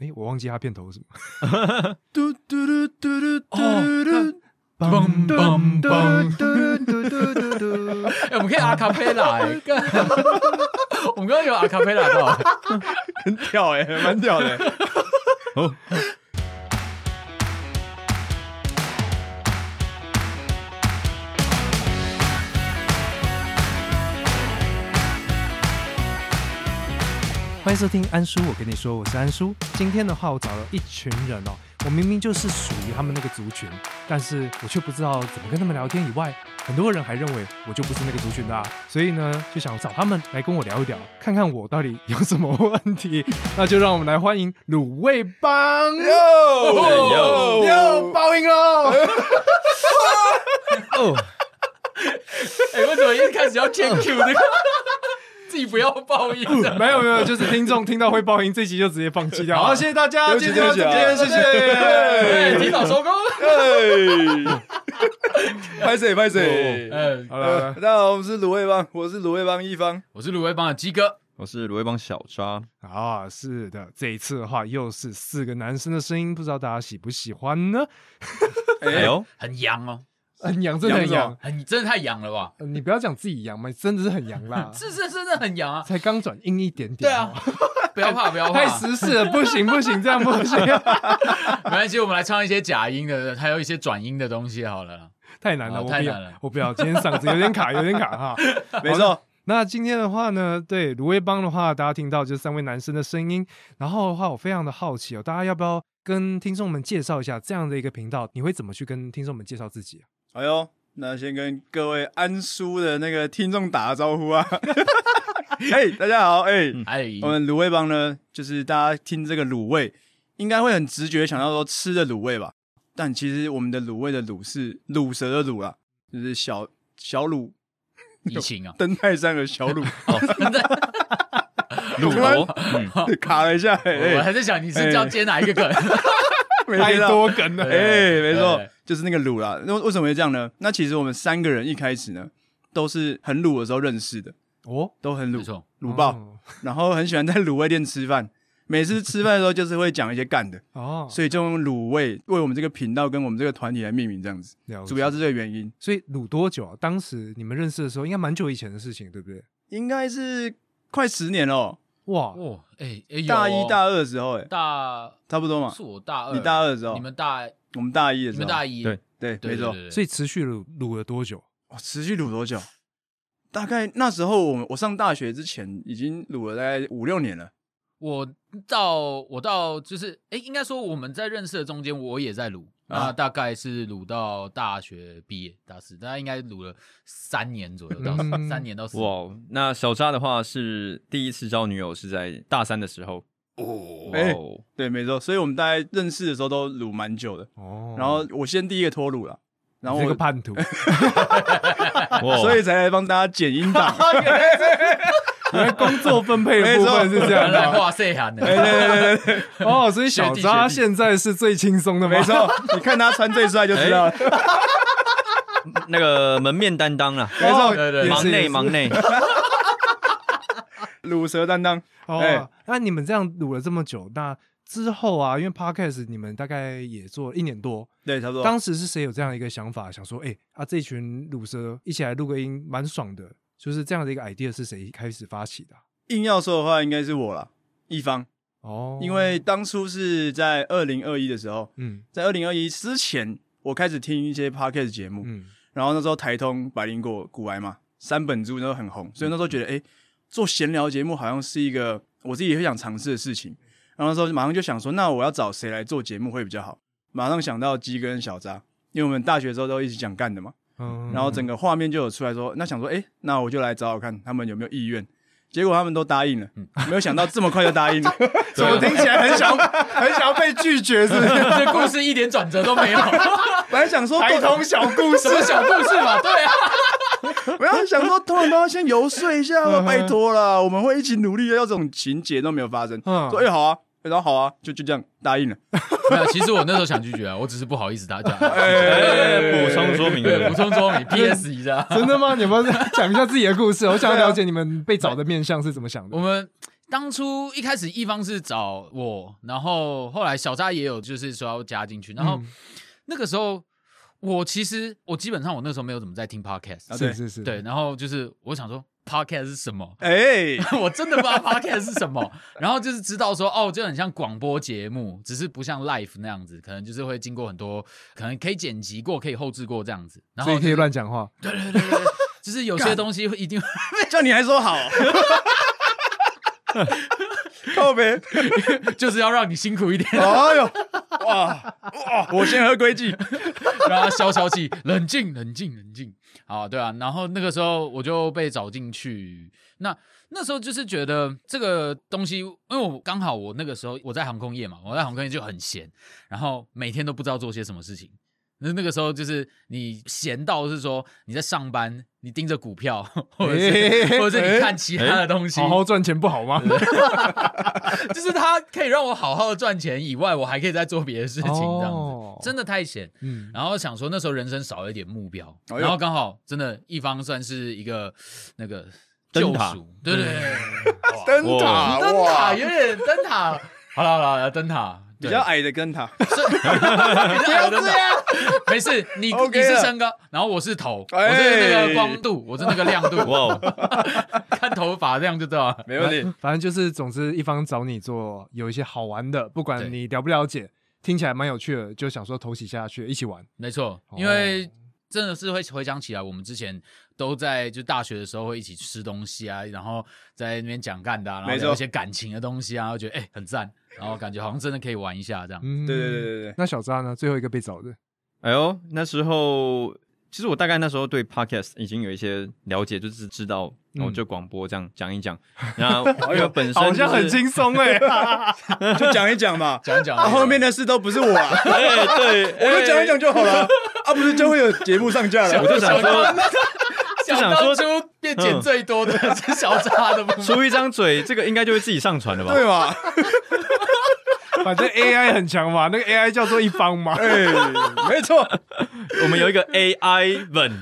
哎，我忘记他片头是什么。嘟嘟嘟嘟嘟嘟嘟，嘣嘣嘣嘟嘟嘟嘟嘟。哎，我们可以阿卡贝拉哎，我们刚刚有阿卡贝拉到，很屌哎，蛮屌的。欢迎收听安叔，我跟你说，我是安叔。今天的话，我找了一群人哦，我明明就是属于他们那个族群，但是我却不知道怎么跟他们聊天。以外，很多人还认为我就不是那个族群的、啊，所以呢，就想找他们来跟我聊一聊，看看我到底有什么问题。那就让我们来欢迎卤味帮哟哟哟报应喽！哦，哎，为什么一开始要欠 Q 那个？自己不要报应的，没有没有，就是听众听到会报应，这集就直接放弃掉。好好，谢谢大家，今天到这对边，谢谢。哎，提早收工。哎，拍谁拍谁？嗯，好了，大家好，我们是卤味帮，我是卤味帮一方。我是卤味帮的鸡哥，我是卤味帮小渣，啊，是的，这一次的话又是四个男生的声音，不知道大家喜不喜欢呢？哎呦，很阳哦，很阳，真的很阳。很你真的太阳了吧？呃你不要讲自己阳嘛，真的是很阳啦，是是真的很阳啊！才刚转阴一点点。对啊，不要怕，不要怕太怕，时事了，不行不行，这样不行，没关系，我们来唱一些假音的，还有一些转音的东西好了。太难了，哦我不要太难了，我不要，今天嗓子有点卡，有点卡哈。没错，那今天的话呢，对芦苇帮的话，大家听到就是三位男生的声音。然后的话，我非常的好奇哦，大家要不要跟听众们介绍一下这样的一个频道？你会怎么去跟听众们介绍自己啊？哎呦，那先跟各位安叔的那个听众打个招呼啊！嘿，大家好，哎，哎，我们卤味帮呢，就是大家听这个卤味，应该会很直觉想到说吃的卤味吧？但其实我们的卤味的卤是卤蛇的卤啊，就是小小卤。疫情啊，登泰山的小卤，卤头，嗯，卡了一下，我哎，还在想你是要接哪一个梗？太多梗了，哎，没错。对，就是那个卤啦。那为什么会这样呢？那其实我们三个人一开始呢，都是很卤的时候认识的，哦，都很卤，卤爆，哦。然后很喜欢在卤味店吃饭。每次吃饭的时候，就是会讲一些干的，哦，所以就用卤味为我们这个频道跟我们这个团体来命名，这样子，主要是这个原因。所以卤多久啊？当时你们认识的时候，应该蛮久以前的事情，对不对？应该是快十年了哇，哇，哦，哎哎，有大一、哦大二的时候，哎，大差不多嘛。是。我大二，你大二的时候。你们大我们大一的时候，你们大一，对对，没错。所以持续卤卤了多久？哦，持续卤多久？大概那时候我我上大学之前已经卤了大概五六年了。我到我到就是哎，应该说我们在认识的中间，我也在卤，啊那大概是卤到大学毕业大四，大概应该卤了三年左右，到嗯三年到四。哇，那小扎的话是第一次交女友是在大三的时候，哦哇哎哦，对，没错。所以我们大概认识的时候都撸蛮久的。哦，然后我先第一个脱乳了，然后你这个叛徒，所以才来帮大家剪音档。原来工作分配的部分是这样的。画色涵的，对对对对对，哦，所以小渣学弟学弟现在是最轻松的吗，没错。你看他穿最帅就知道了。那个门面担当了，没错，对对忙内忙内，卤蛇担当。哦，哎那你们这样卤了这么久，那之后啊，因为 podcast 你们大概也做了一年多，对，差不多。当时是谁有这样一个想法，想说，哎、啊，这群卤蛇一起来录个音，蛮爽的。就是这样的一个 idea 是谁开始发起的啊、硬要说的话，应该是我了，一方。哦，因为当初是在二零二一的时候，嗯在二零二一之前，我开始听一些 podcast 节目，嗯然后那时候台通、百灵果、古癌嘛，三本猪那时候很红，所以那时候觉得，哎、做闲聊节目好像是一个我自己也会想尝试的事情。然后那时候马上就想说，那我要找谁来做节目会比较好？马上想到鸡跟小扎，因为我们大学的时候都一起讲干的嘛。嗯，然后整个画面就有出来说，那想说，哎、那我就来找找看他们有没有意愿。结果他们都答应了，没有想到这么快就答应了。怎么听起来很想很想要被拒绝，是不是？这故事一点转折都没有，本来想说，台童小故事什，么小故事嘛？对啊，我要想说，通常都要先游说一下嘛，嗯拜托啦，我们会一起努力的，要这种情节都没有发生。嗯说，哎、好啊，然后好啊，就就这样答应了。没有。其实我那时候想拒绝啊，我只是不好意思打讲。哎补充说明对，补充说明，P.S. 一下。真的吗？你们讲一下自己的故事，我想要了解你们被找的面相是怎么想的我。们当初一开始一方是找我，然后后来小扎也有就是说要加进去，然后嗯那个时候我其实我基本上我那时候没有怎么在听 podcast，、啊对。是是。是，对，然后就是我想说 podcast 是什么，哎，我真的不知道 podcast 是什么，然后就是知道说哦，就很像广播节目，只是不像 live 那样子，可能就是会经过很多，可能可以剪辑过，可以后置过这样子，然后所以可以乱讲话。对对对对，就是有些东西会一定这样 你还说好？靠呗！就是要让你辛苦一点，哎呦，哇哇！我先喝归记。让他消消气，冷静冷静冷静。好，对啊，然后那个时候我就被找进去，那那时候就是觉得这个东西，因为我刚好我那个时候我在航空业嘛，我在航空业就很闲，然后每天都不知道做些什么事情。那那个时候就是你闲到是说你在上班，你盯着股票，或者是、哎 或者是你看其他的东西，好好赚钱不好吗？就是它可以让我好好的赚钱以外，我还可以再做别的事情，这样子、哦真的太闲。嗯，然后想说那时候人生少了一点目标，哎然后刚好真的一方算是一个那个救灯塔赎，对对对，灯塔灯塔，有点灯塔，好了好了，灯塔比较矮的跟他。不要这样，没事，你 你是身高，然后我是头，哎。我是那个光度，我是那个亮度，哇哦，看头发这样就知道了。没问题。反正就是，总之一方找你做有一些好玩的，不管你了不了解，听起来蛮有趣的，就想说投起下去一起玩。没错，哦。因为真的是会回想起来，我们之前都在就大学的时候会一起吃东西啊，然后在那边讲干的、啊，然后聊一些感情的东西啊，然后觉得哎、很赞，然后感觉好像真的可以玩一下这样。嗯，对对对对对，那小扎呢？最后一个被找的，哎呦，那时候其实我大概那时候对 podcast 已经有一些了解，就是知道嗯我就广播这样讲一讲，然后因为本身好像很就是轻松哎。就讲一讲嘛。讲一讲、啊，后面的事都不是我啊，哎对，我就讲一讲就好了。啊，不是就会有节目上架了？我就想说，就想说当初变剪最多的是小渣的。出一张嘴，这个应该就会自己上传了吧？对嘛？反正 AI 很强嘛，那个 AI 叫做一方嘛。哎，没错。我们有一个 AI 本，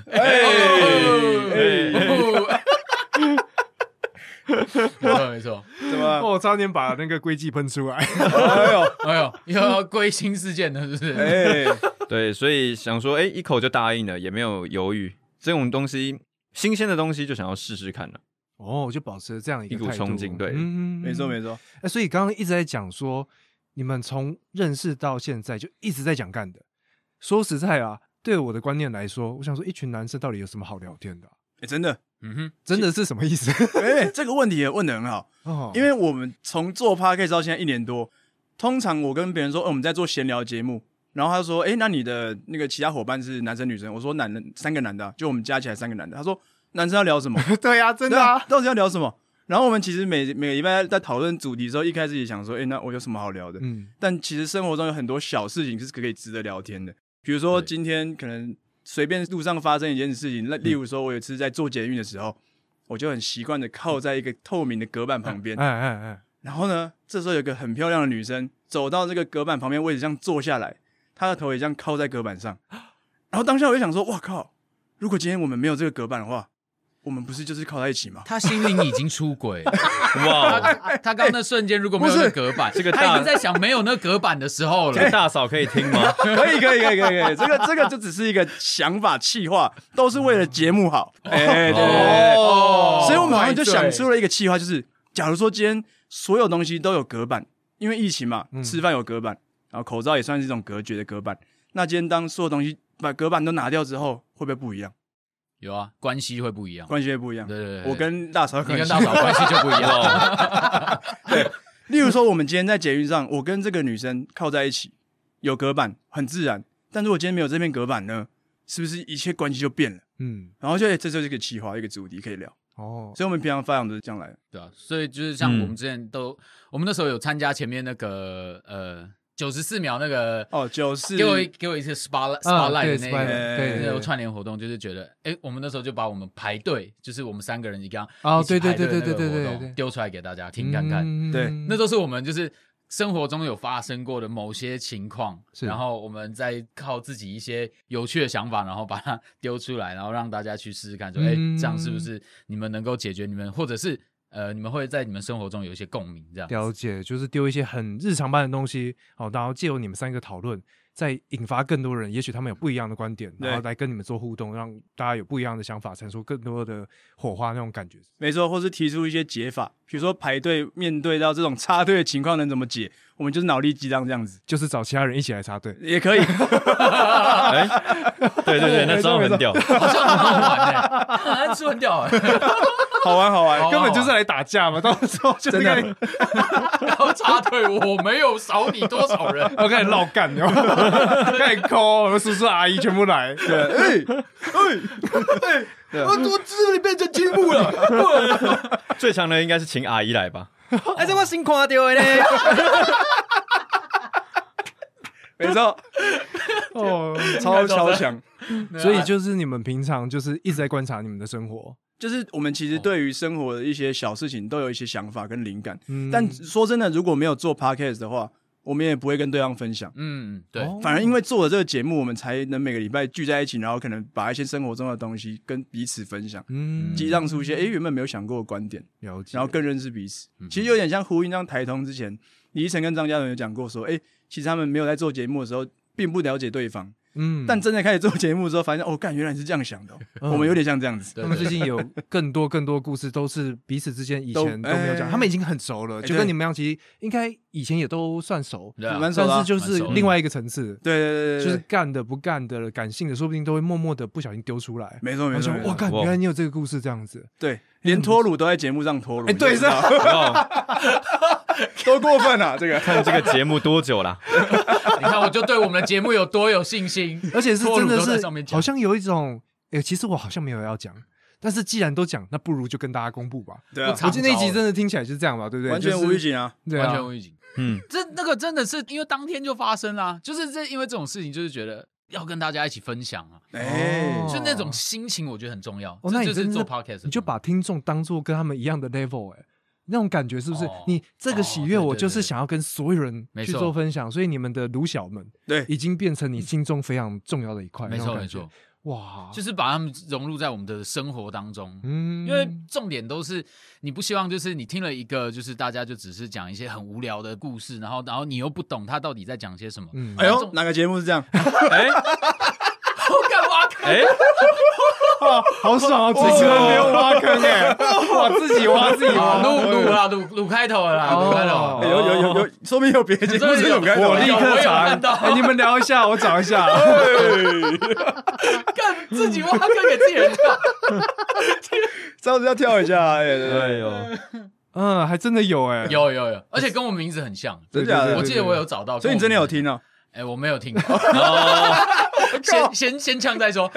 没错没错，怎么？我，差点把那个硅剂喷出来。哎呦，哎呦，又要归心事件了，是不是？哎，对，所以想说，哎，一口就答应了，也没有犹豫。这种东西，新鲜的东西就想要试试看了。哦，就保持这样一个一股态度冲劲对嗯没错没错。哎，所以刚刚一直在讲说，你们从认识到现在就一直在讲干的。说实在啊，对我的观念来说，我想说，一群男生到底有什么好聊天的啊、哎，真的，嗯哼，真的是什么意思？哎，这个问题也问的很好。哦，因为我们从做 podcast 到现在一年多，通常我跟别人说，哦，我们在做闲聊节目，然后他说，哎，那你的那个其他伙伴是男生女生？我说男的，三个男的啊、就我们加起来三个男的。他说男生要聊什么？对啊，真对的啊，到底要聊什么？然后我们其实每每个礼拜在讨论主题的时候，一开始也想说，哎，那我有什么好聊的？嗯，但其实生活中有很多小事情是可以值得聊天的，比如说今天可能随便路上发生一件事情，嗯。那例如说我有一次在做捷运的时候，我就很习惯的靠在一个透明的隔板旁边，哎哎哎，然后呢，这时候有个很漂亮的女生走到这个隔板旁边位置上坐下来，她的头也这样靠在隔板上，然后当下我就想说，哇靠！如果今天我们没有这个隔板的话，我们不是就是靠在一起吗？他心灵已经出轨。哇，他他刚那瞬间如果没有那个隔板，这个他已经在想没有那个隔板的时候了这个。大嫂可以听吗？可以，可以，可以，可以，可以，这个这个就只是一个想法、气话，都是为了节目好。哎、对对对对哦所以我们好像就想出了了一个气话，就是假如说今天所有东西都有隔板，因为疫情嘛，嗯吃饭有隔板，然后口罩也算是一种隔绝的隔板。那今天当所有东西把隔板都拿掉之后，会不会不一样？有啊，关系会不一样。关系会不一样。对对对，我跟大嫂你跟大嫂关系就不一样。对，例如说，我们今天在捷运上，我跟这个女生靠在一起，有隔板，很自然。但如果今天没有这片隔板呢，是不是一切关系就变了？嗯，然后就、欸这就是一个企划，一个主题可以聊。哦，所以我们平常发扬都是这样来的。对啊，所以就是像嗯我们之前都，我们那时候有参加前面那个呃九十四秒那个，哦，九四给我给我一次 spotlight 啊 spotlight 的那个。那个，串联活动，就是觉得，哎，我们那时候就把我们排队，就是我们三个人一样，哦对对对对对活动对对对丢出来给大家听看看。嗯对那都是我们就是生活中有发生过的某些情况，是然后我们再靠自己一些有趣的想法，然后把它丢出来，然后让大家去试试看，说，哎、嗯这样是不是你们能够解决你们，或者是呃，你们会在你们生活中有一些共鸣，这样。了解，就是丢一些很日常般的东西，好，然后借由你们三个讨论，再引发更多人，也许他们有不一样的观点，然后来跟你们做互动，让大家有不一样的想法，产出更多的火花那种感觉。没错，或是提出一些解法，比如说排队面对到这种插队的情况能怎么解，我们就是脑力激荡这样子就是找其他人一起来插队，也可以。哎，对对对，那招很屌。好像很好玩哎，很屌哎，好玩好玩，根本就是来打架嘛，到时候就是真的。跟你然后插队，我没有少你多少人，我开始唠干，然后 开始抠，我们叔叔阿姨全部来，对，哎哎哎，我我知道你变成积木了，最强的应该是请阿姨来吧？哎，这我新看到的嘞，没错，哦，超超强。所以就是你们平常就是一直在观察你们的生活，就是我们其实对于生活的一些小事情都有一些想法跟灵感，嗯。但说真的，如果没有做 podcast 的话，我们也不会跟对方分享。嗯，对，哦。反而因为做了这个节目，我们才能每个礼拜聚在一起，然后可能把一些生活中的东西跟彼此分享，嗯。激荡出一些诶原本没有想过的观点，了解，然后更认识彼此。嗯。其实有点像呼应像台通之前，李依晨跟张嘉伦有讲过说，诶，其实他们没有在做节目的时候，并不了解对方，嗯。但真的开始做节目之后，发现哦，干原来你是这样想的哦、嗯。我们有点像这样子。他们最近有更多更多故事，都是彼此之间以前都都没有讲，哎。他们已经很熟了，哎就跟你们一样，其实应该以前也都算熟，蛮熟啊。但是就是另外一个层次，对对对对，就是干的不干的、感性的，说不定都会默默的不小心丢出来。没错没错，我干，原来你有这个故事这样子，对，连脱乳都在节目上脱乳，哎对你知道吗？哦，多过分啊！这个看这个节目多久了？你看我就对我们的节目有多有信心，而且是真的是上面好像有一种，哎，其实我好像没有要讲，但是既然都讲，那不如就跟大家公布吧。对啊我记得那一集真的听起来就是这样吧，对不对？完全就是无预警啊！对啊完全，无预警。嗯，这那个真的是因为当天就发生啦，就是这因为这种事情，就是觉得要跟大家一起分享啊，哎哦，就那种心情，我觉得很重要。哦，那你真的这就是做 podcast，你就把听众当做跟他们一样的 level，哎、那种感觉是不是？哦你这个喜悦，哦对对我就是想要跟所有人去做分享，所以你们的卢小们对。已经变成你心中非常重要的一块，没那种感觉。错没错，，哇，就是把他们融入在我们的生活当中。嗯。因为重点都是你不希望就是你听了一个就是大家就只是讲一些很无聊的故事，然后然后你又不懂他到底在讲些什么。嗯。哎呦，哪个节目是这样？哎我干嘛坑？哎，哇，好爽啊！主持人没有挖坑哎、哇，自己挖自己啊，挖，录录啦，录录开头了啦，录开头。有有有有，说明有别的节目是有开头。的我立刻有我有查看到哎、你们聊一下，我找一下。干自己挖坑给自己人跳。这样子要跳一下，哎，哎呦，嗯，还真的有哎、有有有，而且跟我名字很像。真假的？我记得我有找到，所以你真的有听哦？哎，我没有听先先先呛再说。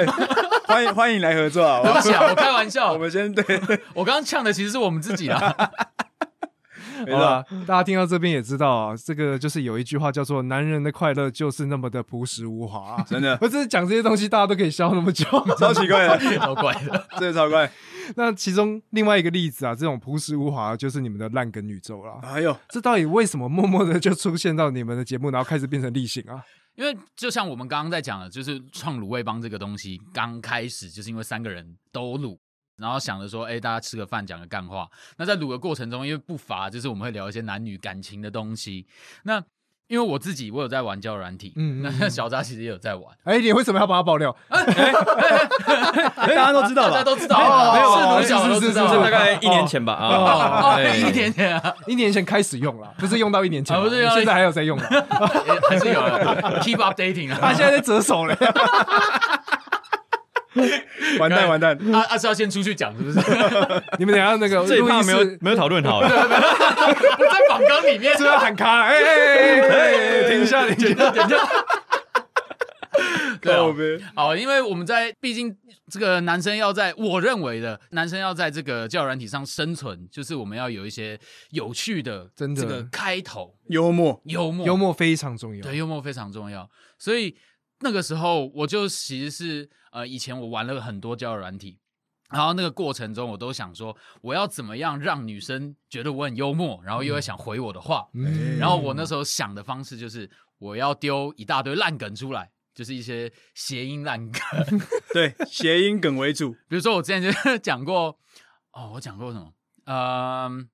欢迎欢迎来合作啊！对不起啊，我开玩笑我，们先对，我刚刚呛的其实是我们自己啦。没错好了，大家听到这边也知道啊，这个就是有一句话叫做“男人的快乐就是那么的朴实无华、啊”。真的 我只是讲这些东西，大家都可以笑那么久。超奇怪的，超怪的，真的超怪。那其中另外一个例子啊，这种朴实无华就是你们的烂梗宇宙啦。哎呦，这到底为什么默默的就出现到你们的节目，然后开始变成例行啊？因为就像我们刚刚在讲的，就是创卤味帮这个东西刚开始，就是因为三个人都卤。然后想着说，哎，大家吃个饭，讲个干话。那在卤的过程中，因为不乏就是我们会聊一些男女感情的东西。那因为我自己我有在玩交友软体，嗯嗯那小扎其实也有在玩，哎，你为什么要把它爆料？大家都知道吧？大家都知道，是是是是是大概一年前吧啊，一年前啊，一年前开始用了，不是用到一年前，啊不是现在还有在用 还是有了，keep updating 啊。他现在在折手嘞。完 蛋完蛋，啊啊是要先出去讲是不是？你们等下那个这一趴没有室没有讨论好，不在访纲里面是，不是要喊卡？哎哎哎哎哎，停一下，停一下。停一下。对好，因为我们在，毕竟这个男生要在，我认为的男生要在这个交友软体上生存，就是我们要有一些有趣的，真的这个开头，幽默，幽默，幽默非常重要。对，幽默非常重要。所以那个时候，我就其实是呃，以前我玩了很多交友软体，然后那个过程中，我都想说，我要怎么样让女生觉得我很幽默，然后又会想回我的话。嗯然后我那时候想的方式就是，我要丢一大堆烂梗出来，就是一些谐音烂梗，对，谐音梗为主，比如说我之前就 讲过，哦，我讲过什么？嗯，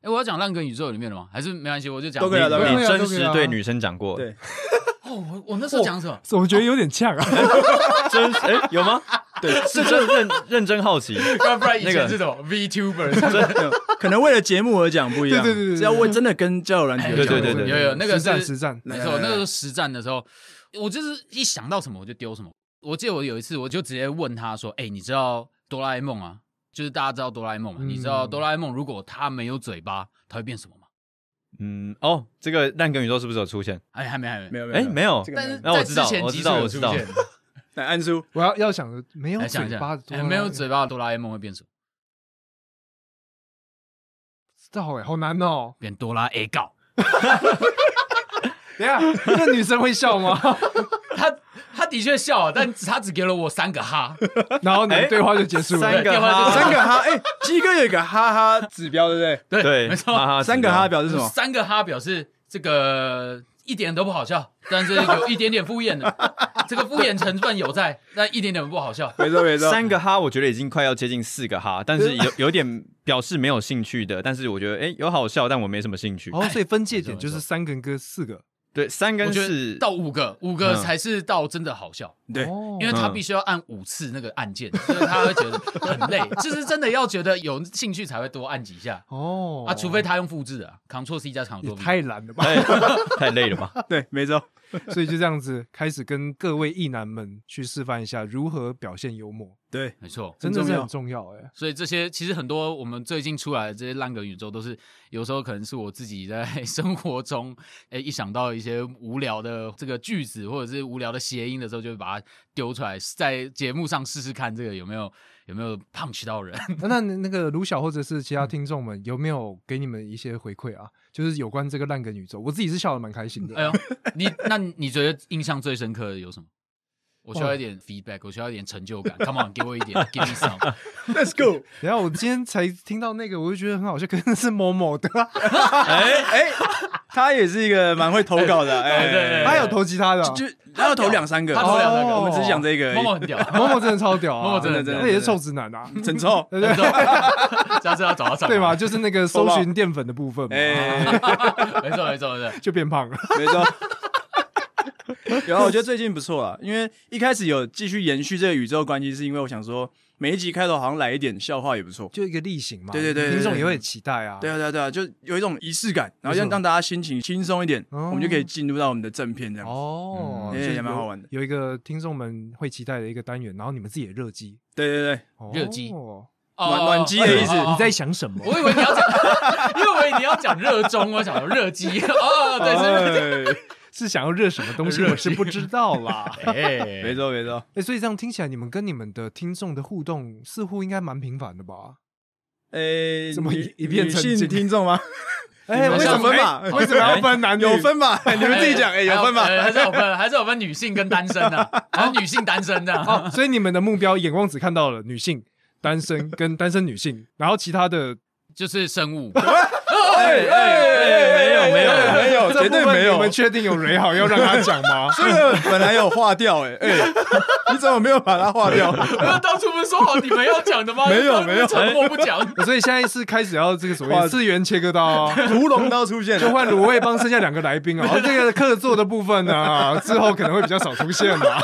哎，我要讲烂梗宇宙里面的吗？还是没关系，我就讲都可以啊都可以啊你真实对女生讲过，对 哦，我我那时候讲什么？我觉得有点呛啊。真哎有吗？对，是真认 认真好奇。要不然以那个前这种 VTuber？可能为了节目而讲不一样，对对对对对是要为真的跟交友软体有对讲对对对有有那个实战是实战，没错，那个时候实战的时候，我就是一想到什么我就丢什么。我记得我有一次，我就直接问他说：“哎、你知道哆啦 A 梦啊？就是大家知道哆啦 A 梦嘛？嗯你知道哆啦 A 梦如果他没有嘴巴，他会变什么吗嗯，哦，这个烂梗宇宙是不是有出现？？”哎，还没，还没，没有哎，没有这，个但是没有在那我知道之前我知道我知道现。来安叔，我要要想着没有嘴巴没有嘴巴的哆啦 A 梦会变什么？知道哎，好难哦。变哆啦 A 告。等一下，那女生会笑吗？他他的确笑了，但他只给了我三个哈。然后你的对话就结束了。三个三个哈，哎，鸡哥有一个哈哈指标，对不对？对对，没错，哈哈三个哈表示什么？三个哈表示这个一点都不好笑，但是有一点点敷衍的，这个敷衍成分有在，但一点点不好笑。没错没错，三个哈，我觉得已经快要接近四个哈，但是有 有点表示没有兴趣的，但是我觉得哎有好笑，但我没什么兴趣。哦，所以分界点就是三个跟四个，对，三我觉得跟四到五个，五个嗯。才是到真的好笑，对，哦因为他必须要按五次那个按键，所 以他会觉得很累。就是真的要觉得有兴趣才会多按几下哦啊，除非他用复制的啊，Ctrl C 加也 Ctrl V。太懒了吧。太太累了吧？对，没错，所以就这样子开始跟各位艺男们去示范一下如何表现幽默，对，没错，真的是很重要哎。所以这些其实很多我们最近出来的这些烂梗宇宙，都是有时候可能是我自己在生活中，哎，一想到一些无聊的这个句子或者是无聊的谐音的时候，就会把它丢出来，在节目上试试看，这个有没有有没有 punch 到人。那那那个卢晓或者是其他听众们有没有给你们一些回馈啊？就是有关这个烂梗宇宙，我自己是笑的蛮开心的。哎呦，你那你觉得印象最深刻的有什么？我需要一点 feedback，我需要一点成就感。Come on，给我一点，give me some。Let's go，然后我今天才听到那个，我就觉得很好笑，可能是某某的，哎哎，他也是一个蛮会投稿的，哎，对对对他有投其他的啊，就他要投两三个，他投两三个我们只是讲这个而已，默默很屌，某某真的超屌啊，某某真的真的那也是臭直男啊，真臭，对不对？下次要找他找对嘛，？就是那个搜寻淀粉的部分嘛，哎，没错没错没错。就变胖了。没错。有啊，我觉得最近不错啊，因为一开始有继续延续这个宇宙关系，是因为我想说每一集开头好像来一点笑话也不错。就一个例行嘛，对对对对对听众也会很期待啊。对啊，对啊，对啊，就有一种仪式感，然后让让大家心情轻松一点，哦我们就可以进入到我们的正片这样。哦，嗯也蛮好玩的有一个听众们会期待的一个单元，然后你们自己也热机，对对对，哦热机哦暖暖机的意思你在想什么？我以为你要讲，因 为我以为你要讲热衷，我想说热机哦，对是，哎是想要热什么东西？我是不知道啦。哎，没错没错。哎，所以这样听起来，你们跟你们的听众的互动似乎应该蛮频繁的吧？诶，怎么一一片女性听众吗？哎，为什么分嘛哎为什么要分男女？有分吧？你们自己讲，哎，有分吧？还是有分，还是有分女性跟单身的，还有女性单身的。哦，所以你们的目标眼光只看到了女性、单身跟单身女性，然后其他的就是生物，哎哎，没有没有没有，绝对没有你们。确定有蕊好要让他讲吗？这个本来有划掉，哎哎，你怎么没有把它划掉？当初不是说好你们要讲的吗？没有没有沉默不讲。所以现在是开始要这个所谓次元切割刀，屠龙刀出现就，换卤味帮剩下两个来宾啊。这个客座的部分呢，之后可能会比较少出现啊。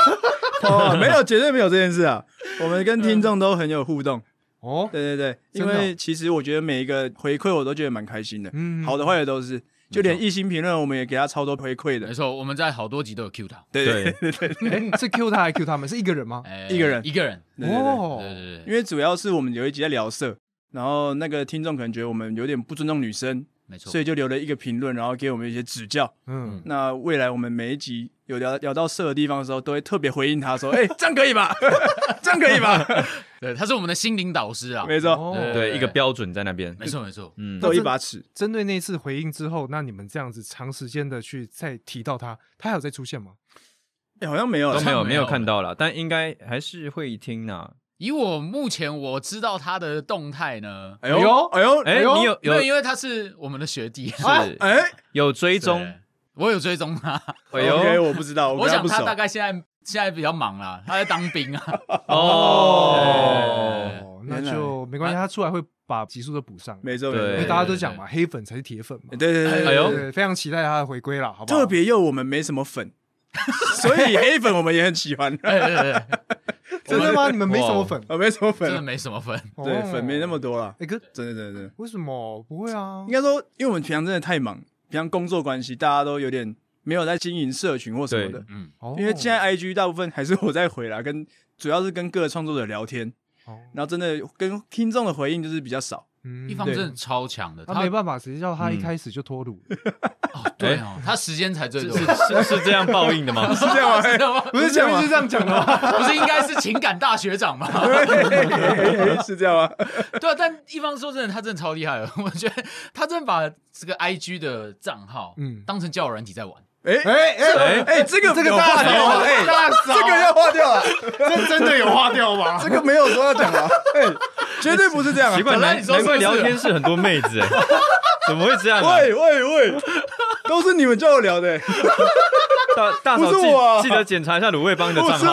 哦，没有，绝对没有这件事啊！我们跟听众都很有互动，哦，对对对，因为其实我觉得每一个回馈我都觉得蛮开心的，嗯好的坏的都是，就连一星评论我们也给他超多回馈的。没，错，我们在好多集都有 Q 他，对对对，哎，是 Q 他还 Q 他们？是一个人吗？哎 一个人。一个人，对对对，哦对对。对，因为主要是我们有一集在聊色，然后那个听众可能觉得我们有点不尊重女生，没错。所。以就留了一个评论，然后给我们一些指教。嗯，那未来我们每一集有聊聊到色的地方的时候，都会特别回应他说：“哎、这样可以吧？这样可以吧 对，他是我们的心灵导师啊？”。没错，哦对，一个标准在那边。没错没错。嗯，都有一把尺。针对那次回应之后，那你们这样子长时间的去再提到他，他还有再出现吗？哎、好像没有，都没有没有看到了，但应该还是会听呐。以我目前我知道他的动态呢，哎呦，哎呦，哎，呦你有有因为因为他是我们的学弟，是哎，有追踪对，我有追踪他。哎 OK，呦我不知道，我想他大。概现在现在比较忙啦，他在当兵啊。哦，哦，那就没关系，他出来会把集数都补上。没错，对因为没错大家都讲嘛，黑粉才是铁粉嘛。对对对对哎呦非常期待他的回归了，好不好？特别又我们没什么粉，所以黑粉我们也很喜欢。哎对对对，真的吗？你们没什么粉？啊，没什么粉真的，没什么粉。对哦粉没那么多了，哎，哥，真的真的真的。为什么不会啊应？该说，因为我们平常真的太忙，平常工作关系，大家都有点没有在经营社群或什么的。嗯，哦因为现在 IG 大部分还是我在回啦，跟主要是跟各个创作者聊天，哦然后真的跟听众的回应就是比较少。嗯一方真的超强的，他没办法，谁叫他一开始就脱乳？哦，对哦，他时间才最多，是是是这样报应的吗？是这样吗？不是这样吗是这样讲的吗？不是应该是情感大学长吗？是这样吗？对啊，但一方说真的，他真的超厉害了。我觉得他真的把这个 IG 的账号，嗯嗯，当成交友软体在玩。哎哎哎，哎，这个这个有大掉啊？哎，这个要划掉啊，这真的有划掉吗？这个没有说要讲啊，哎，绝对不是这样啊。奇怪，本来难难怪聊天室很多妹子哎，怎么会这样啊？喂喂喂，都是你们叫我聊的，大大嫂不是我啊记记得检查一下卤味帮的不账号是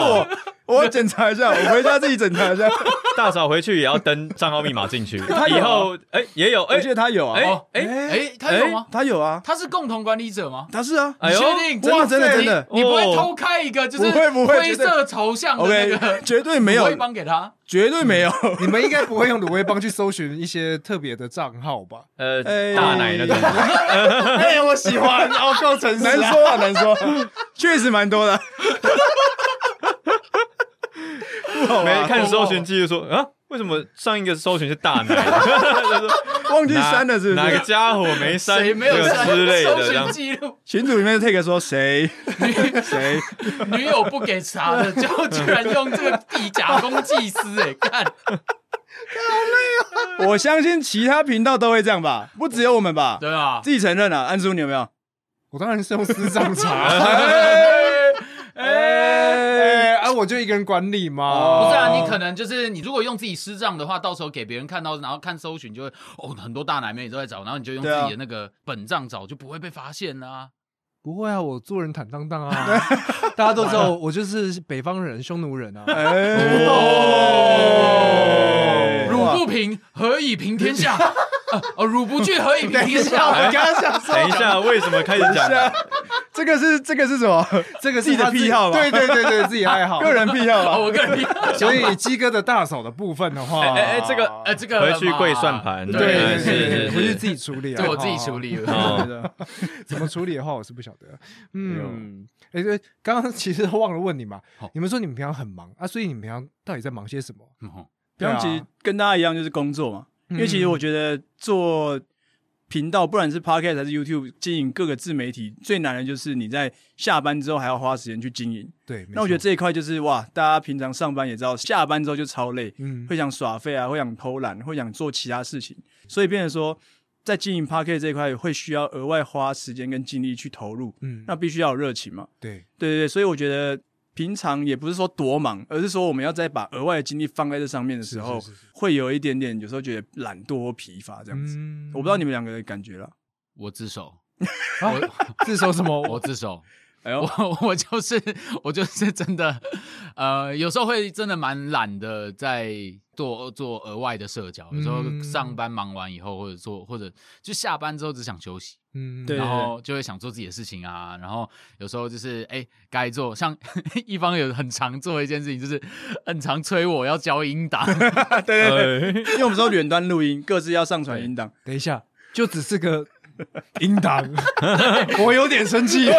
我，，我要检查一下，我回家自己检查一下。大嫂回去也要登账号密码进去，他以后哎也有哎我记得他有啊，哎哦，哎哎，他有吗？他有啊，他是共同管理者吗？他是啊。哎呦你确定？哇真的真的你你不会哦偷开一个就是灰色头像的那 OK，个绝对没有会，帮给他？绝对没有。你们应该不会用卤味帮去搜寻一些特别的账号吧？呃哎大奶那种，哎，我喜欢，哦，够诚实啊。难说啊，难说，确实蛮多的。不好没啊，看搜寻记录说啊，为什么上一个搜寻是大奶？忘记删了是不哪个？家伙没删谁没有这个删之类搜的这样寻？记录？群组里面的 take 说谁谁，女友不给查的，就居然用这个地假公济私，哎，看我相信其他频道都会这样吧，不只有我们吧？对啊？自己承认啊，安叔你有没有？我当然是用私账查。哎，哎，啊，我就一个人管理嘛。哦不是啊，你可能就是你如果用自己私账的话，到时候给别人看到，然后看搜寻就会哦，很多大奶妹都在找，然后你就用自己的那个本账找，就不会被发现啦。不会啊，我做人坦荡荡啊，大家都知道我就是北方人，匈奴人啊。哎哦，哦汝不平，何以平天下？呃哦，乳不惧，何以平天我下？刚刚想说，等一下，为什么开始讲？这个是这个是什么？这个是自己的癖好吧对对对对，自己爱好，个人癖好哦，吧？我个人癖，所以鸡哥的大嫂的部分的话，哎这个哎，这个回去跪算盘对对是是对，是回去自己处理啊，对我自己处哦。理了。哦怎么处理的话，我是不晓得。嗯，嗯，哎，对，刚刚其实忘了问你嘛，你们说你们平常很忙啊，所以你们平常到底在忙些什么？嗯平常其实跟大家一样就是工作嘛，因为其实我觉得做频道，不管是 Podcast 还是 YouTube，经营各个自媒体最难的就是你在下班之后还要花时间去经营。对，那我觉得错。这一块就是哇，大家平常上班也知道，下班之后就超累，嗯。会想耍废啊，会想偷懒，会想做其他事情，所以变成说，在经营 Podcast 这一块会需要额外花时间跟精力去投入，嗯，那必须要有热情嘛。对，对对对，所以我觉得平常也不是说多忙，而是说我们要再把额外的精力放在这上面的时候，是是是是会有一点点有时候觉得懒惰或疲乏这样子。嗯我不知道你们两个的感觉了。我自首，我自首什么？我自首。哎呦，我 我就是我就是真的，呃，有时候会真的蛮懒的，在做做额外的社交。有时候嗯上班忙完以后，或者做或者就下班之后只想休息，嗯，对然后就会想做自己的事情啊。然后有时候就是哎，该做像 一方有很常做的一件事情，就是很常催我要交音档。对对对，呃因为我们说远端录音，各自要上传音档。等一下，就只是个 音档，我有点生气。